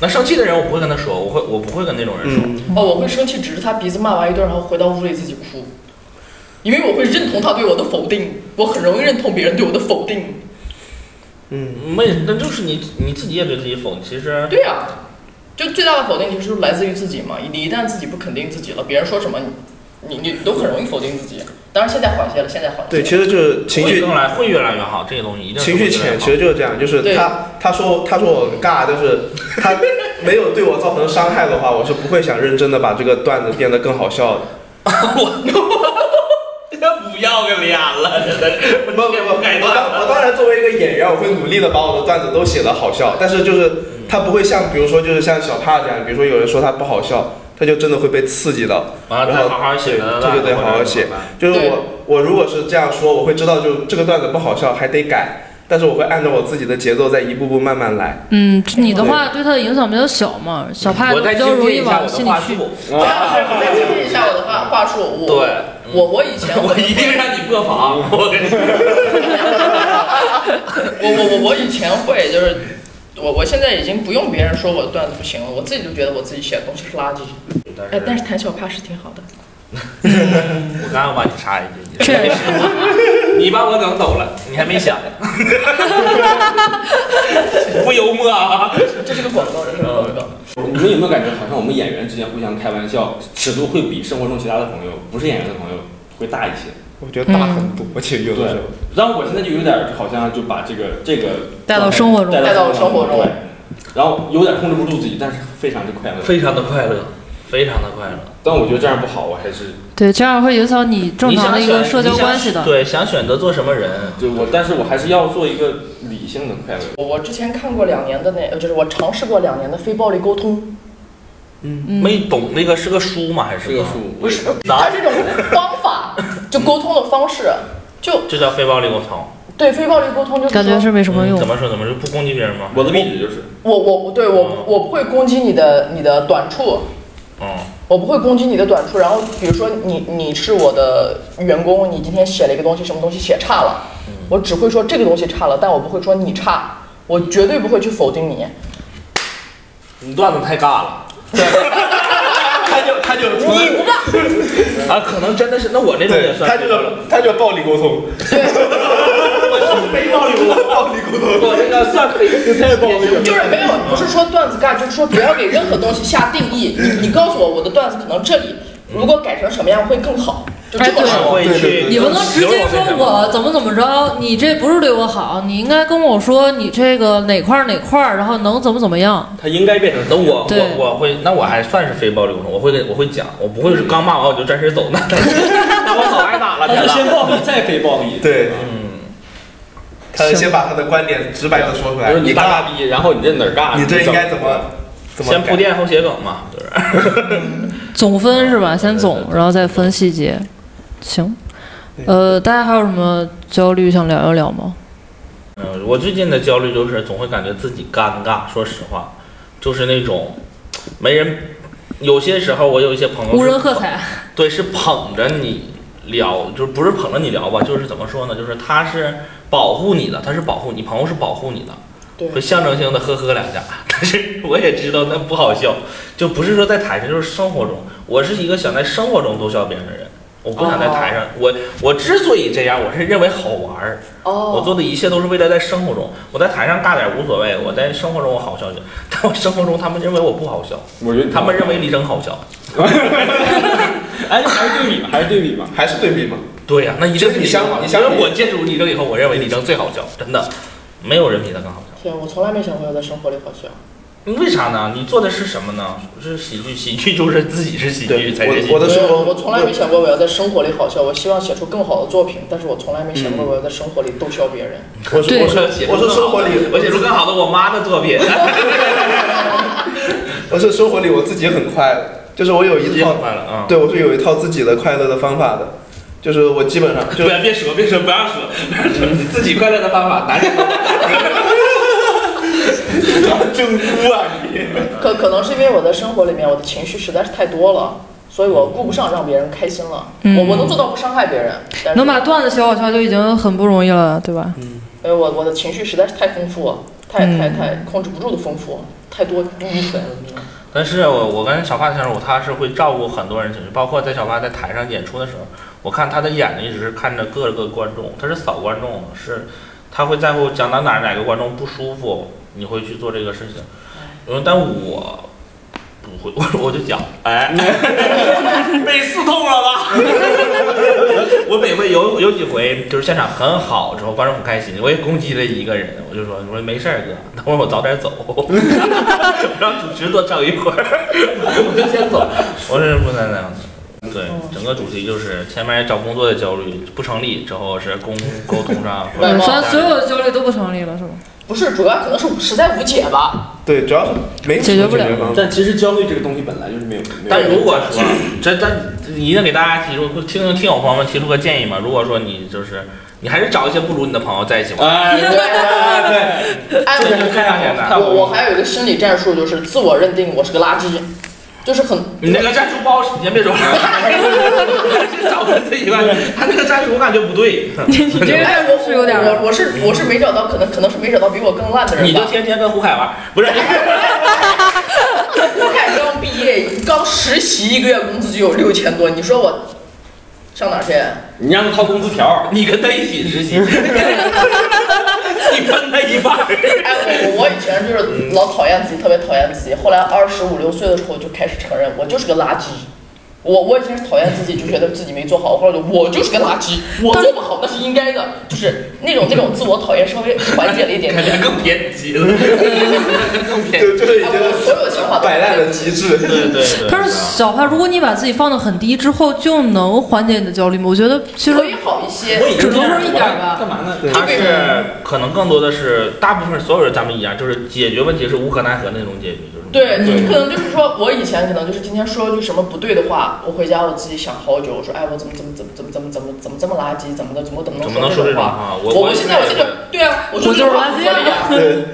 那生气的人我不会跟他说，我会我不会跟那种人说。嗯，哦，我会生气，指着他鼻子骂完一顿，然后回到屋里自己哭，因为我会认同他对我的否定，我很容易认同别人对我的否定。嗯没，那就是你你自己也对自己否。其实对呀、就最大的否定就是来自于自己嘛。你一旦自己不肯定自己了，别人说什么，你你你都很容易否定自己。当然现在缓些了，现在缓些了。对，其实就是情绪会更来会越来越好，这个东西一定是情绪浅，其实就是这样，就是他他说他说我尬，但是他没有对我造成伤害的话，我是不会想认真的把这个段子变得更好笑的。我不要个脸了，真的是。不不不，我当我当然作为一个演员，我会努力的把我的段子都写得好笑，但是就是他不会像比如说就是像小帕这样，比如说有人说他不好笑，他就真的会被刺激到，完了然后再好好写的，对对对，好好写。就是我我如果是这样说，我会知道就这个段子不好笑，还得改。但是我会按照我自己的节奏，再一步步慢慢来。嗯，你的话对他的影响比较小嘛，小帕我再比较容易精进一下我的往心里去。话术，这样是我再精进一下我的话话术。我对，我我以前 我一定让你破防，我跟你说。我我我我以前会就是，我我现在已经不用别人说我的段子不行了，我自己就觉得我自己写的东西是垃圾。哎，但是谭小帕是挺好的。我刚刚把你插一句，你确实，你把我整走了，你还没想，不幽默啊！这是个广告，这是个广告。你们有没有感觉，好像我们演员之间互相开玩笑，尺度会比生活中其他的朋友，不是演员的朋友会大一些？我觉得大很多，而且有的时候。然后我现在就有点好像就把这个这个带到生活中带到生活中对，然后有点控制不住自己，但是非常的快乐。非常的快乐，非常的快乐。但我觉得这样不好，我还是对，这样会影响你正常的一个社交关系的。对，想选择做什么人，对我，但是我还是要做一个理性的快乐。我我之前看过两年的那，呃就是我尝试过两年的非暴力沟通，嗯，没懂那个是个书吗？还是是个书，不是，它是一种方法，就沟通的方式，就这叫非暴力沟通。对非暴力沟通就感觉是没什么用嗯怎。么说？怎么说？不攻击别人吗？我的例子就是，我我对我我不会攻击你的你的短处，嗯，我不会攻击你的短处。然后比如说你你是我的员工，你今天写了一个东西，什么东西写差了，我只会说这个东西差了，但我不会说你差，我绝对不会去否定你。你段子太尬了。他就他就你不报，啊，可能真的是，那我这种也，算。他就是他就暴力沟通，非暴力沟通，暴力沟通。我这个算非太暴力了。就是没有，不是说段子尬，就是说不要给任何东西下定义。你你告诉我，我的段子可能这里如果改成什么样会更好，就这么哎对说。会去，你不能直接说我怎么怎么着，你这不是对我好，你应该跟我说你这个哪块儿哪块儿，然后能怎么怎么样。他应该变成那我我我会，那我还算是非暴力沟通，我会跟我会讲，我不会是刚骂完我就转身走，那那我早挨打了，它天呐。是先暴力再非暴力。对，嗯，他先把他的观点直白的说出来。就是你大逼，然后你这哪儿尬？你这应该怎么怎么先铺垫后写梗嘛，就是。总分是吧？先总，然后再分细节。行，呃，大家还有什么焦虑想聊一聊吗？嗯，我最近的焦虑就是总会感觉自己尴尬，说实话，就是那种没人。有些时候我有一些朋友无人喝彩。对，是捧着你聊，就是不是捧着你聊吧，就是怎么说呢？就是他是保护你的，他是保护你，朋友是保护你的，对会象征性的呵呵两下。但是我也知道那不好笑，就不是说在台上，就是生活中，我是一个想在生活中逗笑别人的人。我不想在台上，我我之所以这样，我是认为好玩儿。哦，我做的一切都是为了在生活中，我在台上大点儿无所谓，我在生活中我好笑就，但我生活中他们认为我不好笑，我觉得他们认为李征好笑。哎，还是对比嘛，还是对比嘛。还是对比嘛。对呀、那一定就是你。相你想想我接触李征以后，我认为李征最好笑，真的，没有人比他更好笑。天，我从来没想过要在生活里好笑。为啥呢？你做的是什么呢？是喜剧，喜剧就是自己是喜剧才是喜剧。我我的生活我从来没想过我要在生活里好笑，我希望写出更好的作品，但是我从来没想过我要在生活里逗笑别人。对我说我说我说生活里，我写出更好的我妈的作品，我是生活里我自己很快乐，就是我有一套，快了啊！对我是有一套自己的快乐的方法的，就是我基本上就不要别说，别说，不要说，不要说，你自己快乐的方法，男人都 正哭啊你。可可能是因为我的生活里面我的情绪实在是太多了，所以我顾不上让别人开心了。嗯我我能做到不伤害别人，能把段子写好笑就已经很不容易了，对吧？因为我我的情绪实在是太丰富了，太嗯太太控制不住的丰富，太多淤粉。但是我我跟小发相处，他是会照顾很多人情绪，包括在小发在台上演出的时候，我看他的眼睛一直是看着各个观众，他是扫观众，是他会在乎讲到哪儿哪个观众不舒服，你会去做这个事情。嗯，但我不会，我 我就讲，哎，被刺痛了吧？我每回有有几回就是现场很好，之后观众很开心，我也攻击了一个人，我就说我说没事儿哥，等会我早点走，让主持多整一会儿，我就先走，我是不能那样子。对，整个主题就是前面找工作的焦虑不成立，之后是沟沟通上 或者外貌虽然所有的焦虑都不成立了，是吧？不是，主要可能是实在无解吧。对，主要是没解决不了。但其实焦虑这个东西本来就是没有。没有但如果说这但一定给大家提出听听听友朋友们提出个建议嘛，如果说你就是你还是找一些不如你的朋友在一起玩，哎，对对哎，这个是非常简单。我我还有一个心理战术，就是自我认定我是个垃圾，就是很你那个战术不好使，你先别说了，找人自己玩，他那个战术我感觉不对，你这个战术是有点我我是我是没找到，可能可能是没找到比我更烂的人吧。你就天天跟胡凯玩，不是？胡凯刚毕业，刚实习一个月工资就有六千多，你说我上哪去？你让他掏工资条，你跟他一起实习，分他一半。哎，我我以前就是老讨厌自己，特别讨厌自己。后来二十五六岁的时候就开始承认，我就是个垃圾。我我以前是讨厌自己，就觉得自己没做好。后来就我就是个垃圾，我做不好那是应该的，就是那种那种自我讨厌稍微缓解了一点感觉。更偏激了，更偏激。就就是所有的想法都摆烂的极致。对对对。但是小花，如果你把自己放得很低之后，就能缓解你的焦虑吗？我觉得其实可以好一些。只能说一点儿吧干嘛呢？他是可能更多的是，大部分所有人咱们一样，就是解决问题是无可奈何那种解决，就是对，你可能就是说，我以前可能就是今天说了句什么不对的话，我回家我自己想好久，我说，哎，我怎么怎么怎么怎么怎么怎么怎么这么垃圾，怎么的，怎么怎么怎么能说这种话？话？我我现在我现在对啊，我说这种话不合理啊。对，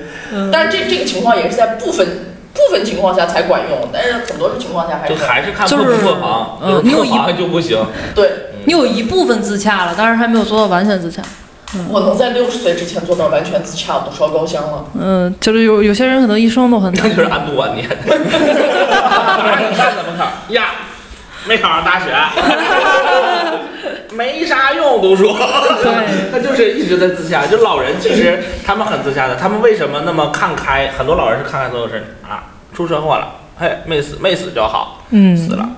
但是这这个情况也是在部分部分情况下才管用，但是很多情况下还就是还是看就是破不破防，嗯就是你有一破防就不行。对。你有一部分自洽了，但是还没有做到完全自洽。我能在六十岁之前做到完全自洽，我都烧高香了。嗯，就是有有些人可能一生都很那难。就是安度晚年。你看怎么考呀？没考上大学，没啥用，都说。对，他就是一直在自洽。就老人其实他们很自洽的，他们为什么那么看开？很多老人是看开所有事啊，出车祸了，嘿，没死，没死就好，嗯，死了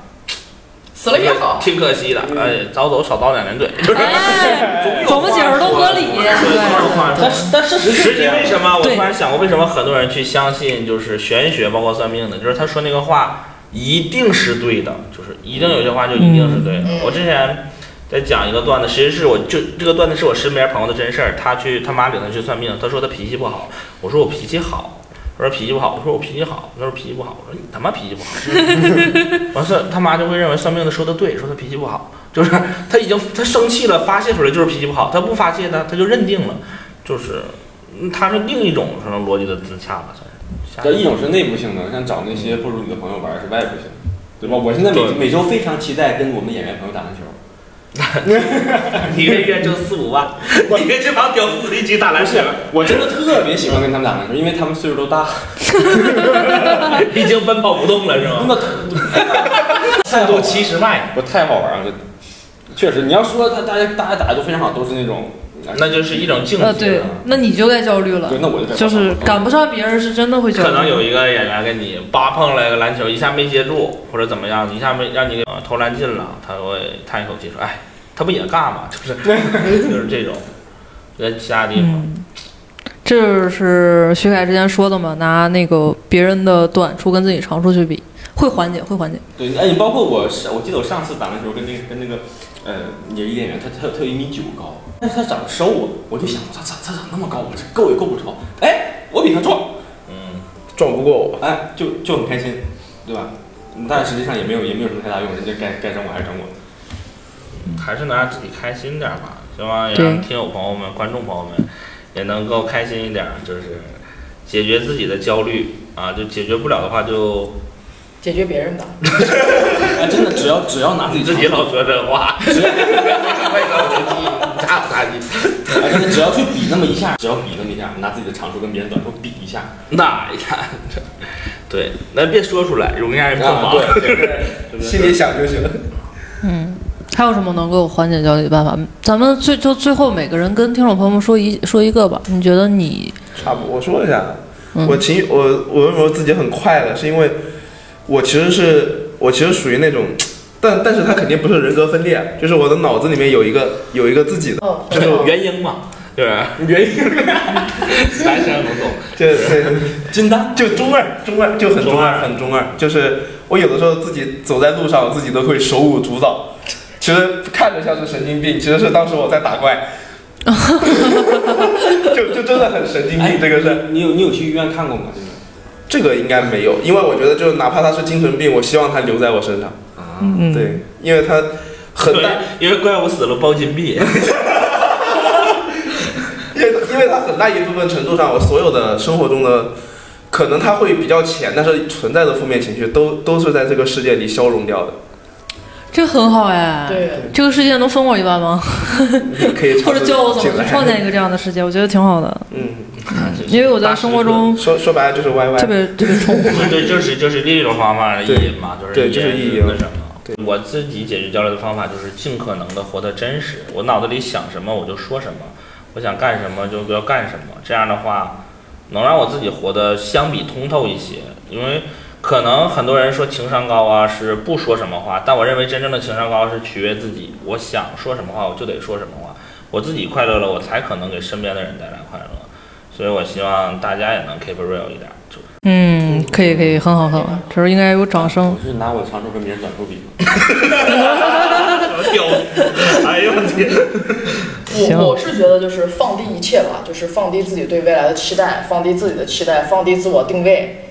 死了也好，挺可惜的，哎，早走少遭两年罪，就是。哎，怎么解释都合理。对，总有话说但是但事实实际为什么？我突然想过，为什么很多人去相信就是玄学，包括算命的，就是他说那个话一定是对的，就是一定有些话就一定是对的。嗯我之前在讲一个段子，其实是我就这个段子是我身边朋友的真事儿，他去他妈领他去算命，他说他脾气不好，我说我脾气好。我说脾气不好，我说我脾气好，他说脾气不好，我说你他妈脾气不好。完事他妈就会认为算命的说的对，说他脾气不好，就是他已经他生气了，发泄出来就是脾气不好，他不发泄呢，他就认定了，就是嗯他是另一种什么逻辑的自洽吧，算是。这一种是内部性的，像找那些不如你的朋友玩是外部性的，对吧？我现在每每周非常期待跟我们演员朋友打篮球。一个月挣四五万，你跟这帮屌丝一起打篮球，我真的特别喜欢跟他们打篮球，因为他们岁数都大，已经奔跑不动了是吗？真的速度七十迈，我太好玩了。确实，你要说他大家大家打的都非常好，都是那种，那就是一种境呃，界对。，那你就该焦虑了对，。那我就该就是赶不上别人，是真的会焦虑。可能有一个演员跟你八碰了一个篮球，一下没接住，或者怎么样，一下没让你给呃投篮进了，他会叹一口气说：“哎，他不也尬吗？”就是 就是这种，在其他地方，嗯，这是徐凯之前说的嘛，拿那个别人的短处跟自己长处去比，会缓解，会缓解。对，哎，你包括我上，我记得我上次打篮球跟那个跟那个，呃，也是一演员，他他他有一米九高，但是他长得瘦啊，我就想，他他他长那么高，我这够也够不着，哎，我比他壮，嗯，撞不过我。哎，就就很开心，对吧？但实际上也没有也没有什么太大用，人家该该整我还是整我。还是能让自己开心点儿吧。希望也对让听友朋友们、观众朋友们也能够开心一点儿，就是解决自己的焦虑啊。就解决不了的话，就解决别人的。哎，真的，只要只要拿自己自己老说这话，只 要 外高人低，咋咋地。哎，真的只要去比那么一下，只要比那么一下，拿自己的长处跟别人短处比一下，那一下，对，那别说出来，容易让人破防。啊对对对不对 心里想就行。嗯，还有什么能够缓解焦虑的办法？咱们最就最后每个人跟听众朋友们说一说一个吧。你觉得你差不多，我说一下，嗯我情我我为什么自己很快乐，是因为我其实是我其实属于那种，但但是他肯定不是人格分裂，就是我的脑子里面有一个有一个自己的，哦，就是原因嘛，对吧？原因，男生能懂。就对，金丹，就中二中二就很中中二二很中二，就是我有的时候自己走在路上，我自己都会手舞足蹈，其实看着像是神经病，其实是当时我在打怪。就就真的很神经病，这个是你有你有去医院看过吗？这个这个应该没有，因为我觉得就哪怕他是精神病，我希望他留在我身上。啊，嗯，对，因为他很大，因为怪物死了包金币。因为因为他很大一部分程度上，我所有的生活中的，可能他会比较浅，但是存在的负面情绪都都是在这个世界里消融掉的。这很好哎。对，这个世界能分我一半吗？可以 或者教我怎么去创建一个这样的世界？我觉得挺好的，嗯，因为我在生活中说说白了就是 YY。特别特别冲突。对，就是就是另一种方法的意淫嘛，就是对就是意淫那什么。对我自己解决焦虑的方法就是尽可能的活得真实，我脑子里想什么我就说什么，我想干什么就要干什么，这样的话能让我自己活得相比通透一些。因为可能很多人说情商高啊是不说什么话，但我认为真正的情商高是取悦自己，我想说什么话我就得说什么话，我自己快乐了，我才可能给身边的人带来快乐。所以我希望大家也能 keep real 一点，就嗯，可以可以，很好很好，这时候应该有掌声。我是拿我的长处跟别人短处比。屌丝！哎呦我天！行我我是觉得就是放低一切吧，就是放低自己对未来的期待，放低自己的期待，放低自我定位，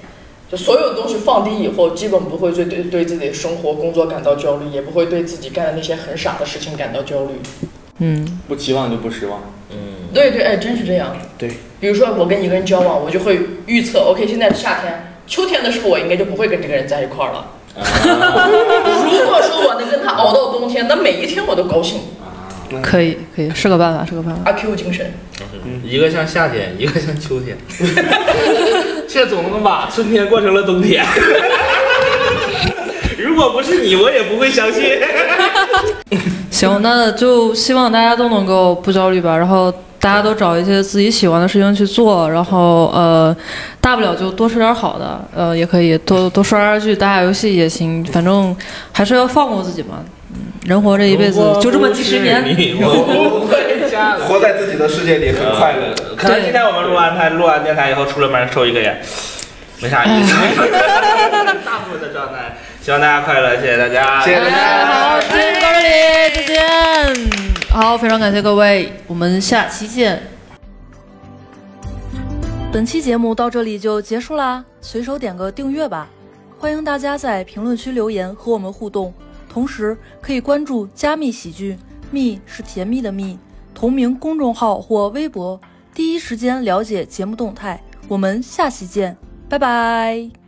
就所有东西放低以后，基本不会对对对自己的生活、工作感到焦虑，也不会对自己干的那些很傻的事情感到焦虑。嗯，不期望就不失望。嗯，对对，哎，真是这样。对，比如说我跟一个人交往，我就会预测，OK，现在是夏天，秋天的时候我应该就不会跟这个人在一块儿了。啊如果说我能跟他熬到冬天，那每一天我都高兴。可以可以，是个办法，是个办法。阿 Q 精神。一个像夏天，一个像秋天，这总能把春天过成了冬天。如果不是你，我也不会相信。行，那就希望大家都能够不焦虑吧，然后大家都找一些自己喜欢的事情去做，然后呃，大不了就多吃点好的，呃，也可以多多刷刷剧、打打游戏也行，反正还是要放过自己嘛。嗯，人活这一辈子就这么几十年，我回家了。活在自己的世界里很快乐。可能今天我们录完台，录完电台以后出了门抽一个烟，没啥意思。大部分的状态，希望大家快乐，谢谢大家，谢谢大家哎，好，今天就到这里，再见。好，非常感谢各位，我们下期见。本期节目到这里就结束啦，随手点个订阅吧。欢迎大家在评论区留言和我们互动，同时可以关注“加密喜剧”，蜜是甜蜜的蜜，同名公众号或微博，第一时间了解节目动态。我们下期见，拜拜。